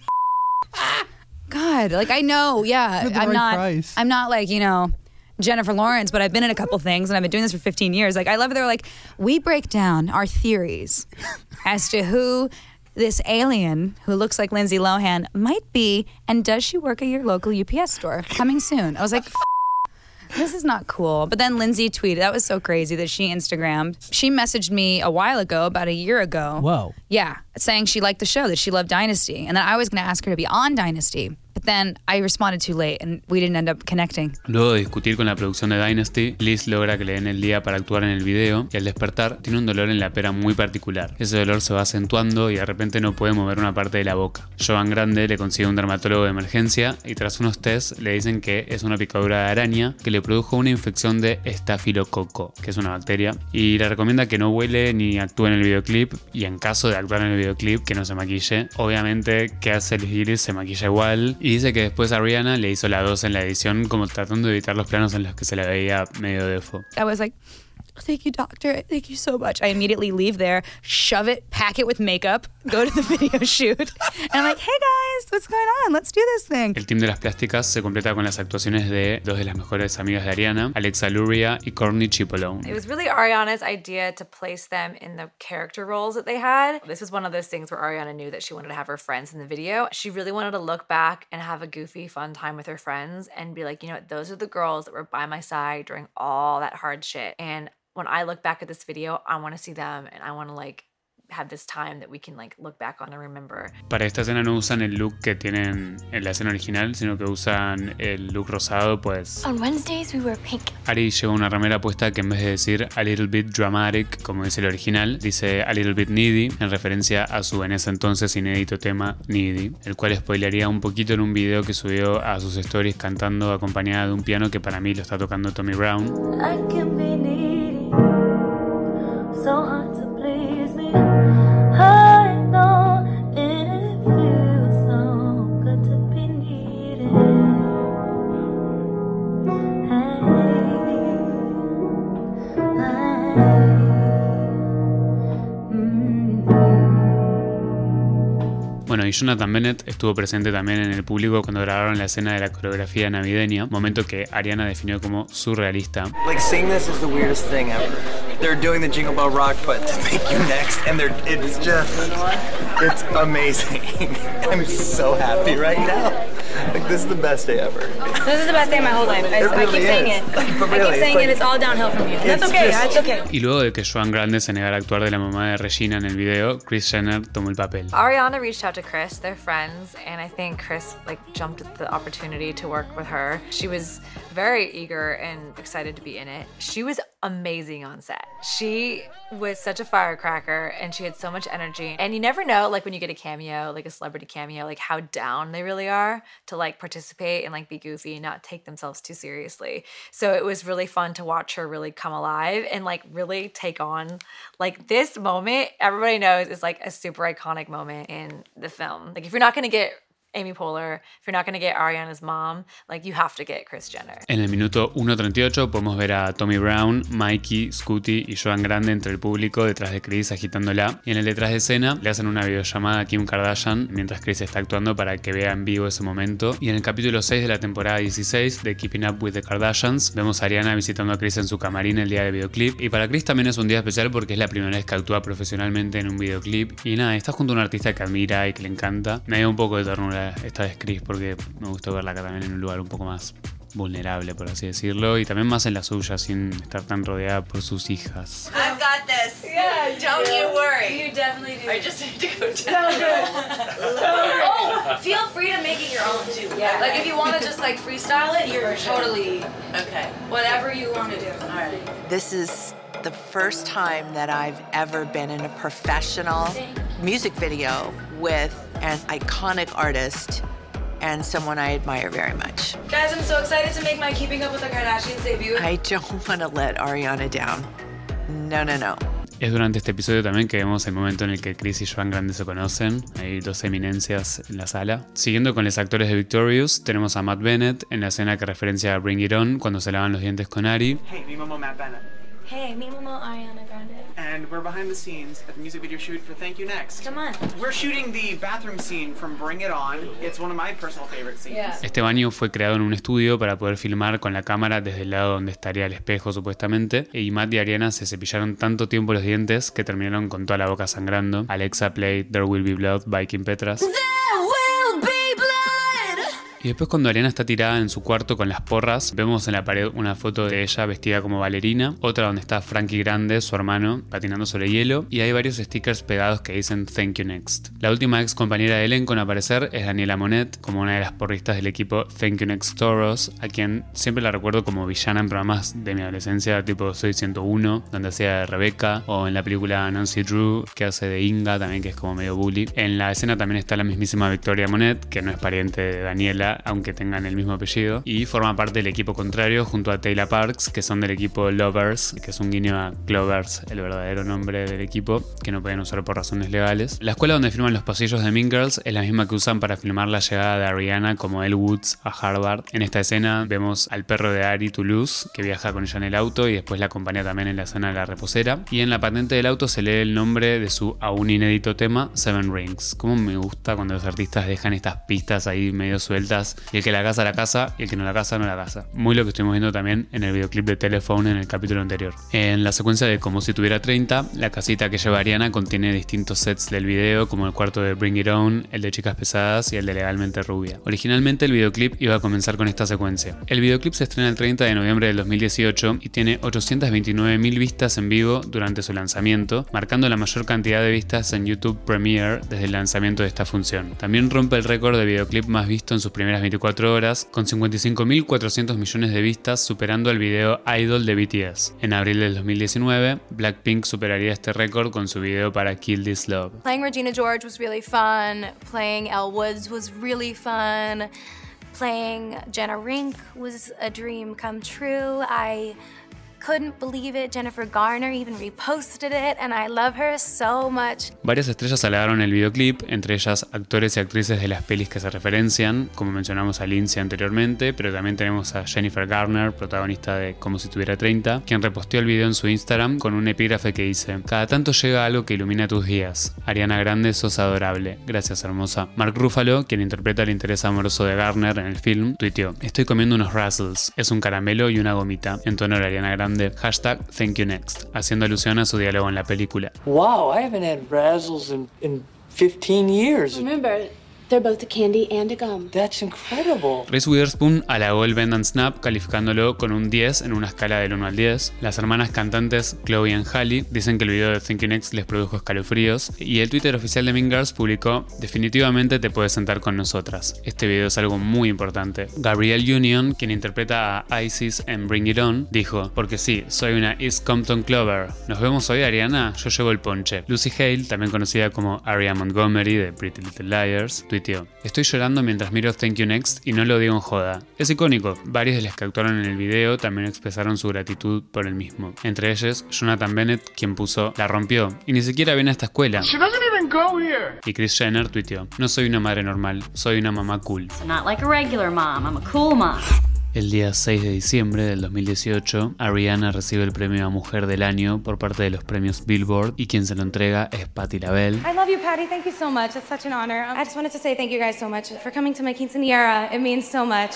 God, like I know, yeah. I'm right not price. I'm not like, you know, Jennifer Lawrence, but I've been in a couple things and I've been doing this for 15 years. Like I love it. They're like, we break down our theories as to who this alien who looks like Lindsay Lohan might be, and does she work at your local UPS store? Coming soon. I was like, this is not cool. But then Lindsay tweeted, that was so crazy that she Instagrammed. She messaged me a while ago, about a year ago. Whoa. Yeah, saying she liked the show, that she loved Dynasty. And that I was going to ask her to be on Dynasty. But then I responded too late and we didn't end up connecting. Luego de discutir con la producción de Dynasty, Liz logra que le den el día para actuar en el video y al despertar tiene un dolor en la pera muy particular. Ese dolor se va acentuando y de repente no puede mover una parte de la boca. Joan Grande le consigue un dermatólogo de emergencia y tras unos tests le dicen que es una picadura de araña que le produjo una infección de estafilococo, que es una bacteria, y le recomienda que no huele ni actúe en el videoclip y en caso de actuar en el videoclip que no se maquille. Obviamente, ¿qué hace Liz? Se maquilla igual y dice que después Ariana le hizo la 2 en la edición como tratando de evitar los planos en los que se la veía medio defo. I like, thank you, doctor. Thank you so much. I immediately leave there, shove it, pack it with makeup, go to the video shoot. And I'm like, hey guys, what's going on? Let's do this thing. El team de las plásticas se completa con las actuaciones de dos de las mejores amigas de Ariana, Alexa Luria y Courtney Chipolone. It was really Ariana's idea to place them in the character roles that they had. This was one of those things where Ariana knew that she wanted to have her friends in the video. She really wanted to look back and have a goofy, fun time with her friends and be like, you know what, those are the girls that were by my side during all that hard shit. And when I look back at this video, I want to see them and I want to like have this time that we can like look back on and remember. Para esta escena no usan el look que tienen en la escena original, sino que usan el look rosado, pues On Wednesdays, we wear pink. Ari lleva una remera puesta que en vez de decir a little bit dramatic, como dice el original, dice a little bit needy, en referencia a su en ese entonces inédito tema Needy, el cual spoilearía un poquito en un video que subió a sus stories cantando acompañada de un piano que para mí lo está tocando Tommy Brown. I can be needy, so hard to please me. I know it feels so good to be needed. Bueno, y Jonathan Bennett estuvo presente también en el público cuando grabaron la escena de la coreografía navideña, momento que Ariana definió como surrealista. Like seeing this is the weirdest thing ever. They're doing the Jingle Bell Rock, but to thank you next, and they're it's just it's amazing. I'm so happy right now. Like this is the best day ever. This is the best day of my whole life. I, It I really keep saying is. it. Like, but I keep saying like- it. It's all downhill from you. That's okay. just- That's okay. Y luego de que Joan Grande se negara a actuar de la mamá de Regina en el video, Chris Jenner tomó el papel. Ariana reached out to Chris, they're friends, and I think Chris like jumped at the opportunity to work with her. She was very eager and excited to be in it. She was amazing on set. She was such a firecracker and she had so much energy. And you never know like when you get a cameo, like a celebrity cameo, like how down they really are to like participate and like be goofy and not take themselves too seriously. So it was really fun to watch her really come alive and like really take on like this moment everybody knows is like a super iconic moment in the film. Like if you're not to get Amy Poehler, if you're not to get Ariana's mom, like you have to get Chris Jenner. En el minuto 1.38 podemos ver a Tommy Brown, Mikey, Scooty y Joan Grande entre el público detrás de Chris agitándola. Y en el detrás de escena le hacen una videollamada a Kim Kardashian mientras Chris está actuando para que vea en vivo ese momento. Y en el capítulo 6 de la temporada 16 de Keeping Up with the Kardashians vemos a Ariana visitando a Chris en su camarín el día del videoclip. Y para Chris también es un día especial porque es la primera vez que actúa profesionalmente en un videoclip. Y nada, está junto a un artista que admira y que le encanta. Me dio un poco de ternura esta vez Chris porque me gustó verla acá también en un lugar un poco más vulnerable, por así decirlo, y también más en la suya, sin estar tan rodeada por sus hijas. I've got this. Yeah, don't you worry. You definitely do. I just need to go down. So good. oh, feel free to make it your own too. Yeah. Like if you want to just like freestyle it, you're totally okay. Whatever you want to do. All right. This is the first time that I've ever been in a professional music video with an iconic artist and someone I admire very much. Guys, I'm so excited to make my Keeping Up with the Kardashians debut. I don't want to let Ariana down. No, no, no. Es durante este episodio también que vemos el momento en el que Chris y Joan Grande se conocen. Hay dos eminencias en la sala. Siguiendo con los actores de Victorious, tenemos a Matt Bennett en la escena que referencia a Bring It On cuando se lavan los dientes con Ari. Hey, me Momo Matt Bennett. Hey, me Momo Ariana Grande. And we're behind the scenes at the music video shoot for Thank You Next. Come on. We're shooting the bathroom scene from Bring It On. It's one of my personal favorite scenes. Yeah. Este baño fue creado en un estudio para poder filmar con la cámara desde el lado donde estaría el espejo supuestamente. Y Matt y Ariana se cepillaron tanto tiempo los dientes que terminaron con toda la boca sangrando. Alexa played There Will Be Blood by Kim Petras. Y después cuando Ariana está tirada en su cuarto con las porras, vemos en la pared una foto de ella vestida como bailarina, otra donde está Frankie Grande, su hermano, patinando sobre hielo, y hay varios stickers pegados que dicen Thank You Next. La última ex compañera de elenco en aparecer es Daniela Monet, como una de las porristas del equipo Thank You Next Toros, a quien siempre la recuerdo como villana en programas de mi adolescencia, tipo Soy 101, donde hacía de Rebecca, o en la película Nancy Drew, que hace de Inga, también que es como medio bully. En la escena también está la mismísima Victoria Monet, que no es pariente de Daniela, aunque tengan el mismo apellido, y forma parte del equipo contrario junto a Taylor Parks, que son del equipo Lovers, que es un guiño a Clovers, el verdadero nombre del equipo, que no pueden usar por razones legales. La escuela donde filman los pasillos de Mean Girls es la misma que usan para filmar la llegada de Ariana como Elle Woods a Harvard. En esta escena vemos al perro de Ari Toulouse, que viaja con ella en el auto y después la acompaña también en la escena de la reposera. Y en la patente del auto se lee el nombre de su aún inédito tema, Seven Rings. Como me gusta cuando los artistas dejan estas pistas ahí medio sueltas y el que la casa la casa, y el que no la casa no la casa. Muy lo que estuvimos viendo también en el videoclip de Telephone en el capítulo anterior. En la secuencia de Como si tuviera 30, la casita que lleva Ariana contiene distintos sets del video, como el cuarto de Bring It On, el de Chicas Pesadas y el de Legalmente Rubia. Originalmente el videoclip iba a comenzar con esta secuencia. El videoclip se estrena el 30 de noviembre del 2018 y tiene 829.000 vistas en vivo durante su lanzamiento, marcando la mayor cantidad de vistas en YouTube Premiere desde el lanzamiento de esta función. También rompe el récord de videoclip más visto en sus primeras 24 horas, con 55.400 millones de vistas, superando el video Idol de BTS. En abril del 2019, Blackpink superaría este récord con su video para Kill This Love. Playing Regina George was really fun. Playing Elle Woods was really fun. Playing Jenna Rink was a dream come true. I couldn't believe it. Jennifer Garner even reposted it, and I love her so much. Varias estrellas halagaron el videoclip, entre ellas actores y actrices de las pelis que se referencian, como mencionamos a Lindsay anteriormente, pero también tenemos a Jennifer Garner, protagonista de Como si tuviera 30, quien reposteó el video en su Instagram con un epígrafe que dice: Cada tanto llega algo que ilumina tus días. Ariana Grande, sos adorable. Gracias, hermosa. Mark Ruffalo, quien interpreta el interés amoroso de Garner en el film, tuiteó: Estoy comiendo unos Razzles. Es un caramelo y una gomita. En tono de Ariana Grande hashtag Thank You Next, haciendo alusión a su diálogo en la película. Wow, I haven't had Razzles in, in 15 years. Remember, they're both a candy and a gum. That's incredible. Reese Witherspoon halagó el Bend and Snap calificándolo con un 10 en una escala del 1 al 10. Las hermanas cantantes Chloe y Halle dicen que el video de Thank You Next les produjo escalofríos. Y el Twitter oficial de Mean Girls publicó: Definitivamente te puedes sentar con nosotras. Este video es algo muy importante. Gabrielle Union, quien interpreta a Isis en Bring It On, dijo: Porque sí, soy una East Compton Clover. ¿Nos vemos hoy, Ariana? Yo llevo el ponche. Lucy Hale, también conocida como Aria Montgomery de Pretty Little Liars, tuiteó: Estoy llorando mientras miro Thank You Next y no lo digo en joda. Es icónico. Varios de los que actuaron en el video también expresaron su gratitud por el mismo. Entre ellos, Jonathan Bennett, quien puso: La rompió. Y ni siquiera viene a esta escuela. She doesn't even go here. Y Chris Jenner tuiteó: No soy una madre normal, soy una mamá cool. I'm not like a regular mom, I'm a cool mom. El día 6 de diciembre del 2018, Ariana recibe el premio a Mujer del Año por parte de los premios Billboard y quien se lo entrega es Patti LaBelle. I love you, Patty. Thank you so much. It's such an honor. I just wanted to say thank you guys so much for coming to my quinceanera. It means so much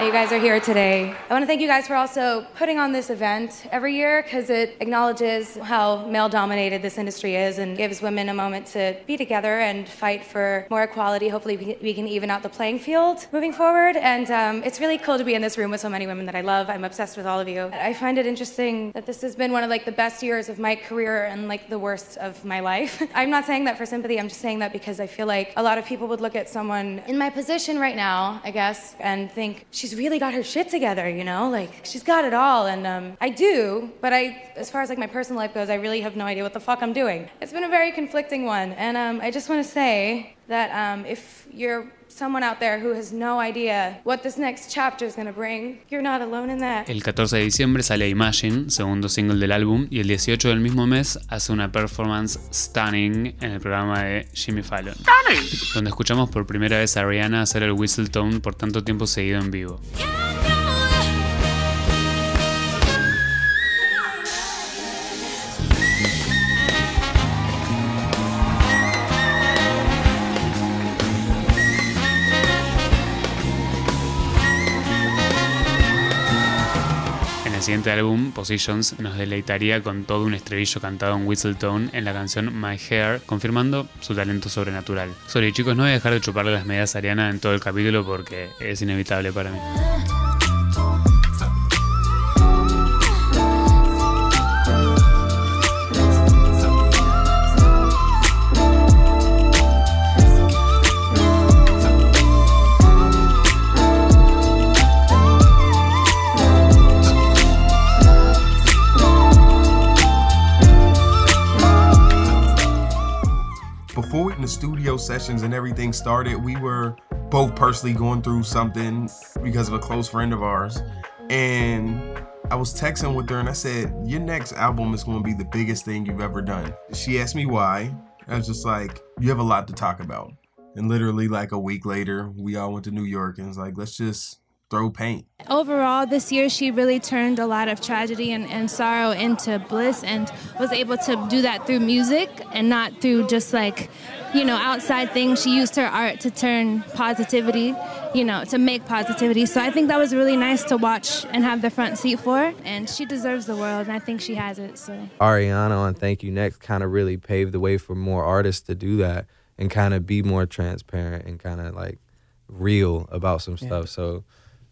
you guys are here today. I want to thank you guys for also putting on this event every year because it acknowledges how male dominated this industry is and gives women a moment to be together and fight for more equality. Hopefully, we can even out the playing field moving forward. And um, it's really cool to be in this room with so many women that I love. I'm obsessed with all of you. I find it interesting that this has been one of like the best years of my career and like the worst of my life. I'm not saying that for sympathy. I'm just saying that because I feel like a lot of people would look at someone in my position right now, I guess, and think she's really got her shit together. You know, like she's got it all, and um, I do. But I, as far as like my personal life goes, I really have no idea what the fuck I'm doing. It's been a very conflicting one, and um, I just want to say that um, if you're someone out there who has no idea what this next chapter is going to bring, you're not alone in that. El 14 de diciembre sale Imagine, segundo single del álbum, y el 18 del mismo mes hace una performance stunning en el programa de Jimmy Fallon, donde escuchamos por primera vez a Rihanna hacer el whistle tone por tanto tiempo seguido en vivo. Siguiente álbum, Positions, nos deleitaría con todo un estribillo cantado en Whistletone en la canción My Hair, confirmando su talento sobrenatural. Sorry chicos, no voy a dejar de chuparle las medias a Ariana en todo el capítulo porque es inevitable para mí. And everything started, we were both personally going through something because of a close friend of ours. And I was texting with her and I said, Your next album is going to be the biggest thing you've ever done. She asked me why. I was just like, You have a lot to talk about. And literally, like a week later, we all went to New York and was like, Let's just throw paint. Overall, this year she really turned a lot of tragedy and, and sorrow into bliss and was able to do that through music and not through just like, you know, outside things. She used her art to turn positivity, you know, to make positivity. So I think that was really nice to watch and have the front seat for. And she deserves the world, and I think she has it. So. Ariana on Thank You Next kind of really paved the way for more artists to do that and kind of be more transparent and kind of like real about some stuff. So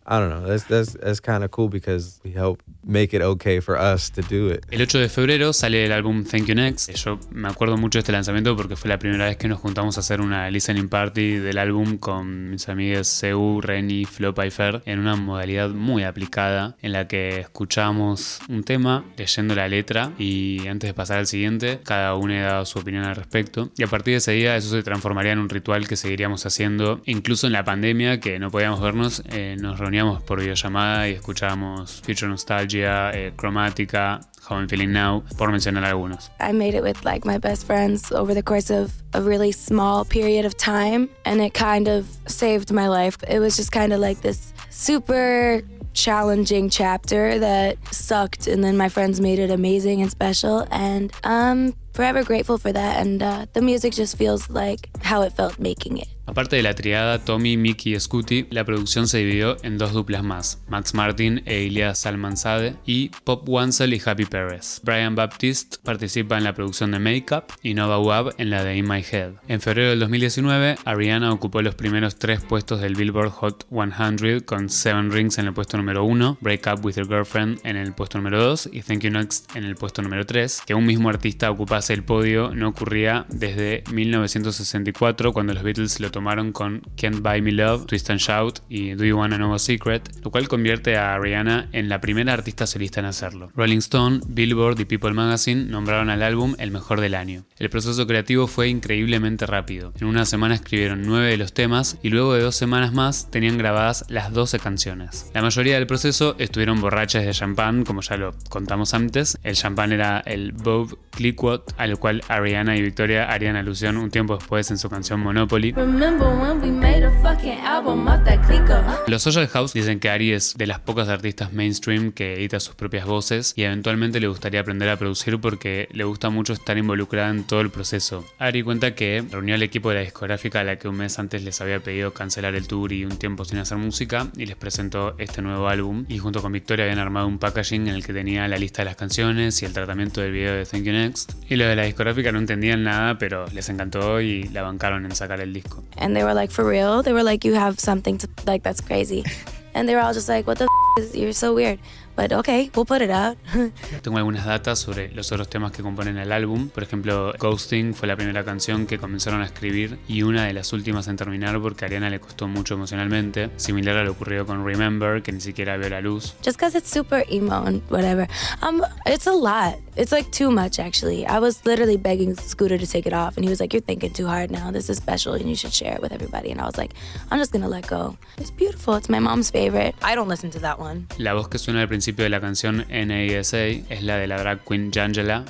I don't know. That's that's that's kind of cool because we help make it okay for us to do it. El 8 de febrero sale el álbum Thank You Next. Yo me acuerdo mucho de este lanzamiento porque fue la primera vez que nos juntamos a hacer una listening party del álbum con mis amigas Seu, Reni, Flo y Fer en una modalidad muy aplicada en la que escuchamos un tema leyendo la letra y antes de pasar al siguiente cada uno daba su opinión al respecto y a partir de ese día eso se transformaría en un ritual que seguiríamos haciendo incluso en la pandemia que no podíamos vernos eh, nos reuníamos por videollamada y escuchábamos Future Nostalgia, eh, Chromatica, How I'm Feeling Now, por mencionar algunos. I made it with like my best friends over the course of a really small period of time, and it kind of saved my life. It was just kind of like this super challenging chapter that sucked, and then my friends made it amazing and special, and I'm forever grateful for that. And uh, the music just feels like how it felt making it. Aparte de la triada Tommy, Mickey y Scooty, la producción se dividió en dos duplas más, Max Martin e Ilya Salmanzade y Pop Wansel y Happy Perez. Brian Baptiste participa en la producción de Makeup y Nova Wab en la de In My Head. En febrero del 2019, Ariana ocupó los primeros tres puestos del Billboard Hot 100 con Seven Rings en el puesto número 1, Break Up With Your Girlfriend en el puesto número 2 y Thank You Next en el puesto número 3. Que un mismo artista el podio no ocurría desde 1964 cuando los Beatles lo tomaron con Can't Buy Me Love, Twist and Shout y Do You Wanna Know a Secret, lo cual convierte a Rihanna en la primera artista solista en hacerlo. Rolling Stone, Billboard y People Magazine nombraron al álbum el mejor del año. El proceso creativo fue increíblemente rápido. En una semana escribieron 9 de los temas y luego de dos semanas más tenían grabadas las 12 canciones. La mayoría del proceso estuvieron borrachas de champán, como ya lo contamos antes. El champán era el Bob Cliquot, al cual Ariana y Victoria harían alusión un tiempo después en su canción Monopoly. Los Social House dicen que Ari es de las pocas artistas mainstream que edita sus propias voces y eventualmente le gustaría aprender a producir porque le gusta mucho estar involucrada en todo el proceso. Ari cuenta que reunió al equipo de la discográfica a la que un mes antes les había pedido cancelar el tour y un tiempo sin hacer música y les presentó este nuevo álbum y junto con Victoria habían armado un packaging en el que tenía la lista de las canciones y el tratamiento del video de Thank You Next y lo de la discográfica no entendían nada pero les encantó y la bancaron en sacar el disco. And they were like, for real? They were like, you have something to, like, that's crazy. And they were all just like, what the f is, you're so weird. But okay, we'll put it out. Tengo algunas datas sobre los otros temas que componen el álbum. Por ejemplo, Ghosting fue la primera canción que comenzaron a escribir y una de las últimas en terminar porque a Ariana le costó mucho emocionalmente. Similar a lo ocurrido con Remember, que ni siquiera vio la luz. Just because it's super emo and whatever. Um, it's a lot. It's like too much, actually. I was literally begging Scooter to take it off, and he was like, You're thinking too hard now. This is special, and you should share it with everybody. And I was like, I'm just gonna let go. It's beautiful. It's my mom's favorite. I don't listen to that one. La voz que suena al principio de la canción NASA es la de la drag queen Jangela.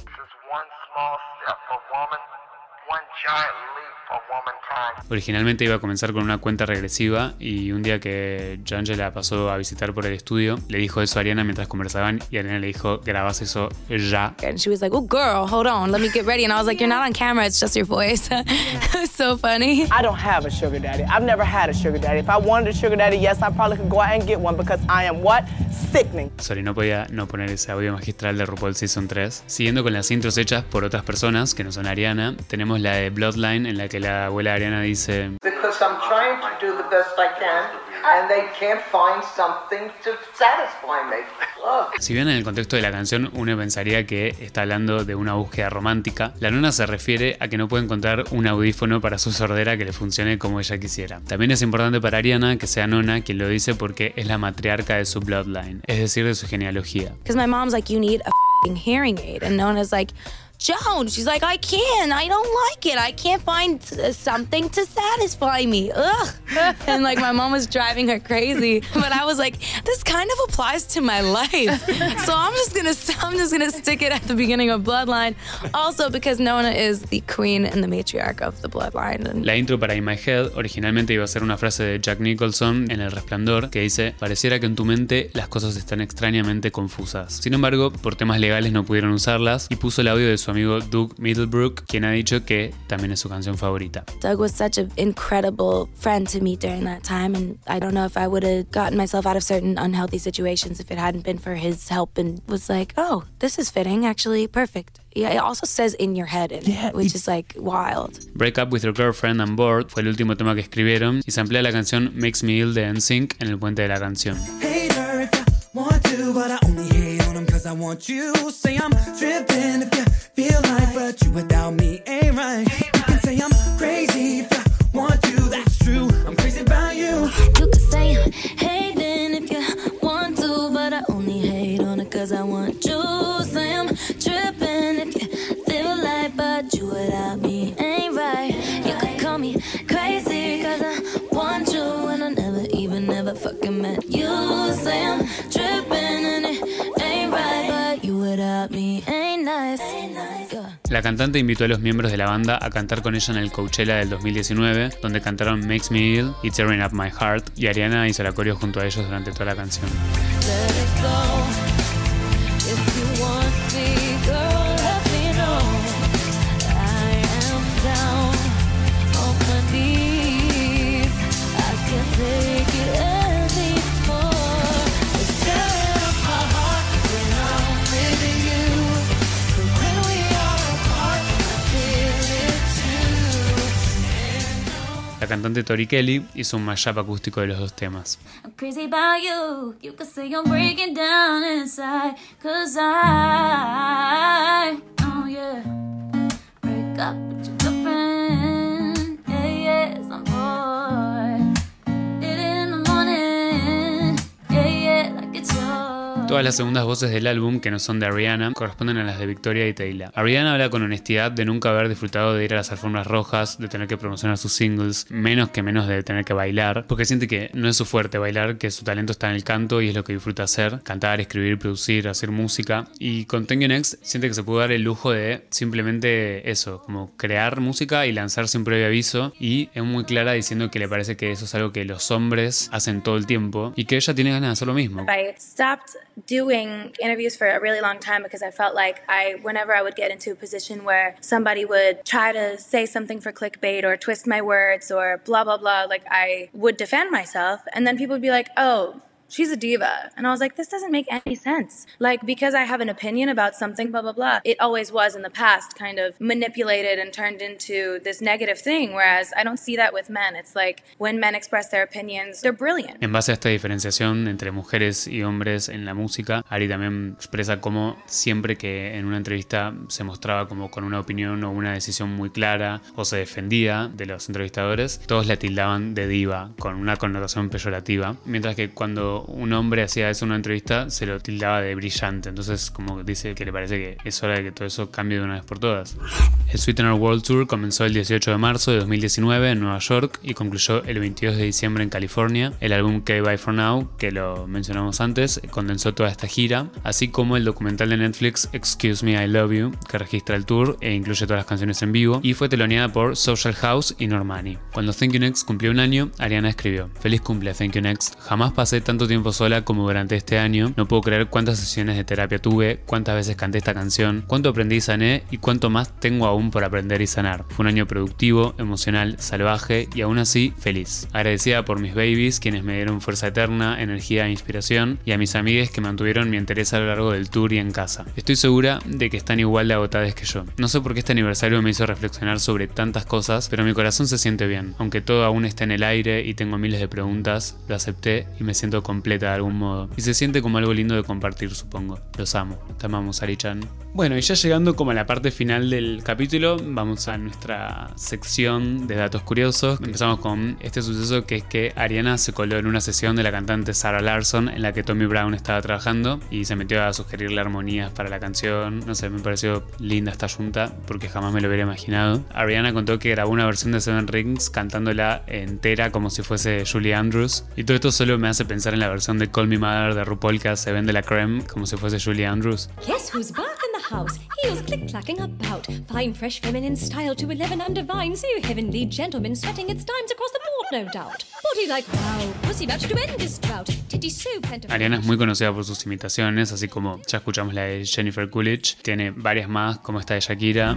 Originalmente iba a comenzar con una cuenta regresiva y un día que Jangela pasó a visitar por el estudio, le dijo eso a Ariana mientras conversaban y Ariana le dijo, grabas eso ya. And she was like, Oh, girl, hold on. Let me get ready. And I was like, You're not on camera. It's just your voice. it's so funny. I don't have a sugar daddy. I've never had a sugar daddy. If I wanted a sugar daddy, yes, I probably could go out and get one because I am what? Sickening. Sorry, no podía no poner ese audio magistral de RuPaul Season 3. Siguiendo con las intros hechas por otras personas que no son Ariana, tenemos la de Bloodline en la que la abuela de Ariana dice Because I'm trying to do the best I can, and they can't find something to satisfy me. Ugh. Si bien en el contexto de la canción uno pensaría que está hablando de una búsqueda romántica, la nona se refiere a que no puede encontrar un audífono para su sordera que le funcione como ella quisiera. También es importante para Ariana que sea nona quien lo dice porque es la matriarca de su bloodline, es decir, de su genealogía. Because my mom's like, You need a fing hearing aid. And Nona's like, Joan. She's like, I can't. I don't like it. I can't find s- something to satisfy me. Ugh. and like my mom was driving her crazy, but I was like, this kind of applies to my life. so I'm just gonna, I'm just gonna stick it at the beginning of Bloodline. Also because Nona is the queen and the matriarch of the Bloodline. And La intro para In My Head originalmente iba a ser una frase de Jack Nicholson en El Resplandor que dice, pareciera que en tu mente las cosas están extrañamente confusas. Sin embargo, por temas legales no pudieron usarlas y puso el audio de su amigo Doug Middlebrook, quien ha dicho que también es su canción favorita. Doug was such an incredible friend to me during that time, and I don't know if I would have gotten myself out of certain unhealthy situations if it hadn't been for his help and was like, oh, this is fitting, actually, perfect. Yeah, it also says in your head, it, which is like wild. Break Up With Your Girlfriend and Bored fue el último tema que escribieron y se emplea la canción Makes Me Ill de NSYNC en el puente de la canción. Cause I want you. Say I'm tripping if you feel like, but you without me ain't right. You can say I'm crazy if you want to, that's true. I'm crazy about you. You could say I'm hating if you want to, but I only hate on it cause I want you. Cantante invitó a los miembros de la banda a cantar con ella en el Coachella del 2019, donde cantaron Makes Me Ill y Tearing Up My Heart, y Ariana hizo la coreo junto a ellos durante toda la canción. La cantante Tori Kelly hizo un mashup acústico de los dos temas. Todas las segundas voces del álbum, que no son de Ariana, corresponden a las de Victoria y Taylor. Ariana habla con honestidad de nunca haber disfrutado de ir a las alfombras rojas, de tener que promocionar sus singles, menos que menos de tener que bailar, porque siente que no es su fuerte bailar, que su talento está en el canto y es lo que disfruta hacer, cantar, escribir, producir, hacer música. Y con Thank siente que se puede dar el lujo de simplemente eso, como crear música y lanzar sin previo aviso. Y es muy clara diciendo que le parece que eso es algo que los hombres hacen todo el tiempo y que ella tiene ganas de hacer lo mismo. Doing interviews for a really long time because I felt like I, whenever I would get into a position where somebody would try to say something for clickbait or twist my words or blah, blah, blah, like I would defend myself. And then people would be like, oh, she's a diva. And I was like, this doesn't make any sense. Like, because I have an opinion about something, blah, blah, blah. It always was in the past kind of manipulated and turned into this negative thing. Whereas I don't see that with men. It's like when men express their opinions, they're brilliant. En base a esta diferenciación entre mujeres y hombres en la música, Ari también expresa cómo siempre que en una entrevista se mostraba como con una opinión o una decisión muy clara o se defendía de los entrevistadores, todos la tildaban de diva, con una connotación peyorativa, mientras que cuando un hombre hacía eso en una entrevista se lo tildaba de brillante, entonces como dice que le parece que es hora de que todo eso cambie de una vez por todas. El Sweetener World Tour comenzó el 18 de marzo de 2019 en Nueva York y concluyó el 22 de diciembre en California. El álbum K-Bye For Now, que lo mencionamos antes, condensó toda esta gira, así como el documental de Netflix Excuse Me I Love You, que registra el tour e incluye todas las canciones en vivo, y fue teloneada por Social House y Normani. Cuando Thank You Next cumplió un año, Ariana escribió, Feliz cumple Thank You Next, jamás pasé tanto tiempo sola como durante este año, no puedo creer cuántas sesiones de terapia tuve, cuántas veces canté esta canción, cuánto aprendí y sané y cuánto más tengo aún por aprender y sanar. Fue un año productivo, emocional, salvaje y aún así feliz. Agradecida por mis babies, quienes me dieron fuerza eterna, energía e inspiración, y a mis amigues que mantuvieron mi interés a lo largo del tour y en casa. Estoy segura de que están igual de agotadas que yo. No sé por qué este aniversario me hizo reflexionar sobre tantas cosas, pero mi corazón se siente bien. Aunque todo aún está en el aire y tengo miles de preguntas, lo acepté y me siento completa de algún modo. Y se siente como algo lindo de compartir, supongo. Los amo. Te amamos, Ari-chan. Bueno, y ya llegando como a la parte final del capítulo, vamos a nuestra sección de datos curiosos. Empezamos con este suceso que es que Ariana se coló en una sesión de la cantante Sarah Larson en la que Tommy Brown estaba trabajando y se metió a sugerirle armonías para la canción. No sé, me pareció linda esta junta porque jamás me lo hubiera imaginado. Ariana contó que grabó una versión de Seven Rings cantándola entera como si fuese Julie Andrews. Y todo esto solo me hace pensar en la versión de Call Me Mother de RuPaul que se vende la creme como si fuese Julie Andrews. Guess who's back in the house? Heels click clacking about. Fine, fresh, feminine style to 11 and divine. So heavenly gentlemen sweating its dimes across the board, no doubt. Body like wow, pussy to end this drought. Titty so plentiful. Ariana es muy conocida por sus imitaciones, así como ya escuchamos la de Jennifer Coolidge. Tiene varias más, como esta de Shakira.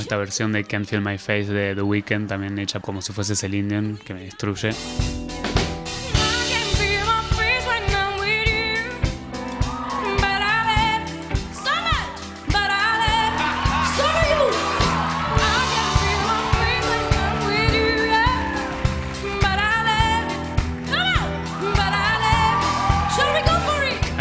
esta versión de Can't Feel My Face de The Weeknd, también hecha como si fuese el Indian, que me destruye.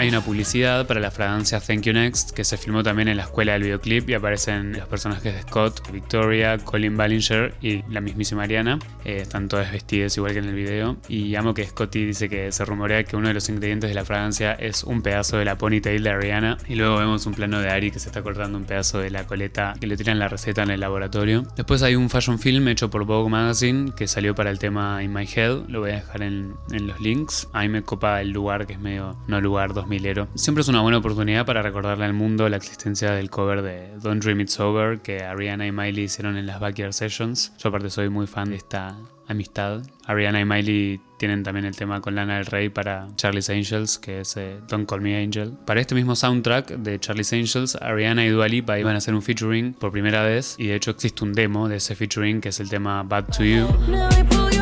Hay una publicidad para la fragancia Thank You Next que se filmó también en la escuela del videoclip y aparecen los personajes de Scott, Victoria, Colin Ballinger y la mismísima Ariana. Eh, están todas vestidas igual que en el video. Y amo que Scotty dice que se rumorea que uno de los ingredientes de la fragancia es un pedazo de la ponytail de Ariana. Y luego vemos un plano de Ari que se está cortando un pedazo de la coleta que le tiran la receta en el laboratorio. Después hay un fashion film hecho por Vogue Magazine que salió para el tema In My Head. Lo voy a dejar en, los links. A mí me copa el lugar que es medio no lugar 2000ero. Siempre es una buena oportunidad para recordarle al mundo la existencia del cover de Don't Dream It's Over que Ariana y Miley hicieron en las Backyard Sessions. Yo aparte soy muy fan de esta amistad. Ariana y Miley tienen también el tema con Lana del Rey para Charlie's Angels, que es eh, Don't Call Me Angel. Para este mismo soundtrack de Charlie's Angels, Ariana y Dua Lipa iban a hacer un featuring por primera vez y de hecho existe un demo de ese featuring que es el tema Bad to You.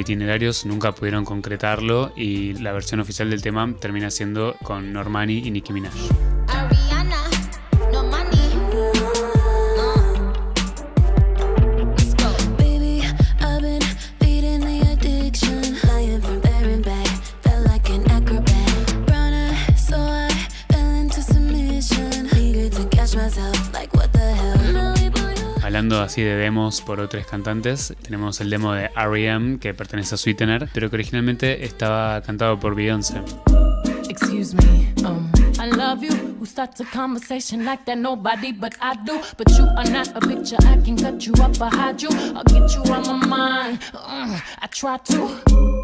Itinerarios nunca pudieron concretarlo y la versión oficial del tema termina siendo con Normani y Nicki Minaj. Así de demos por otros cantantes, tenemos el demo de R.E.M. que pertenece a Sweetener, pero que originalmente estaba cantado por Beyoncé. Excuse me, um, I love you. Who starts a conversation like that? Nobody but I do. But you are not a picture. I can cut you up or hide you. I'll get you on my mind. Uh, I try to.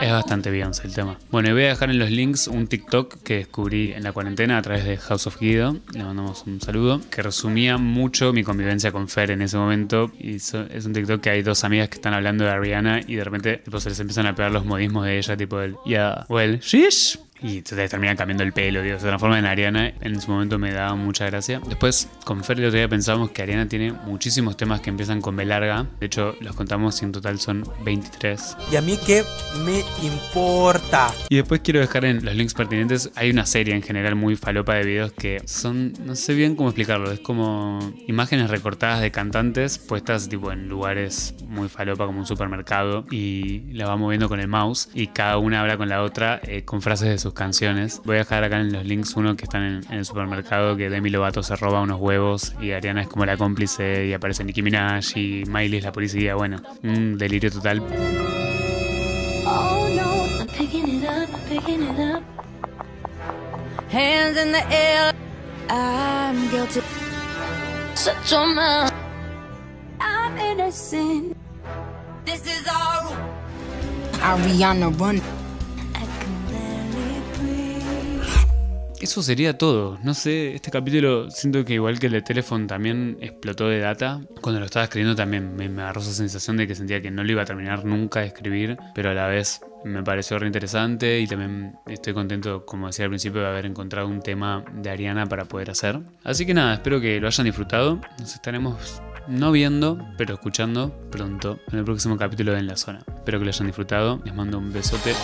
Es bastante Beyoncé el tema. Bueno, y voy a dejar en los links un TikTok que descubrí en la cuarentena a través de House of Guido. Le mandamos un saludo. Que resumía mucho mi convivencia con Fer en ese momento. Y es un TikTok que hay dos amigas que están hablando de Ariana y de repente tipo, se les empiezan a pegar los modismos de ella, tipo el Yeah, well, sheesh. Y se te termina cambiando el pelo, digo, se transforma en Ariana. En su momento me daba mucha gracia. Después, con Fer el otro día pensábamos que Ariana tiene muchísimos temas que empiezan con B larga. De hecho, los contamos y en total son 23. ¿Y a mí qué me importa? Y después quiero dejar en los links pertinentes. Hay una serie en general muy falopa de videos que son, no sé bien cómo explicarlo, es como imágenes recortadas de cantantes puestas tipo en lugares muy falopa como un supermercado y la va moviendo con el mouse y cada una habla con la otra eh, con frases de sus canciones. Voy a dejar acá en los links uno que están en, en el supermercado que Demi Lovato se roba unos huevos y Ariana es como la cómplice y aparece Nicki Minaj y Miley es la policía. Bueno, un delirio total. Oh no, I'm picking it up, I'm picking it up. Hands in the air. I'm guilty. Shut your mouth. I'm innocent. This is our Ariana Run. Eso sería todo. No sé, este capítulo siento que igual que el de Telephone también explotó de data. Cuando lo estaba escribiendo también me, agarró esa sensación de que sentía que no lo iba a terminar nunca de escribir, pero a la vez me pareció re interesante y también estoy contento, como decía al principio, de haber encontrado un tema de Ariana para poder hacer. Así que nada, espero que lo hayan disfrutado. Nos estaremos no viendo, pero escuchando pronto en el próximo capítulo de En la Zona. Espero que lo hayan disfrutado. Les mando un besote.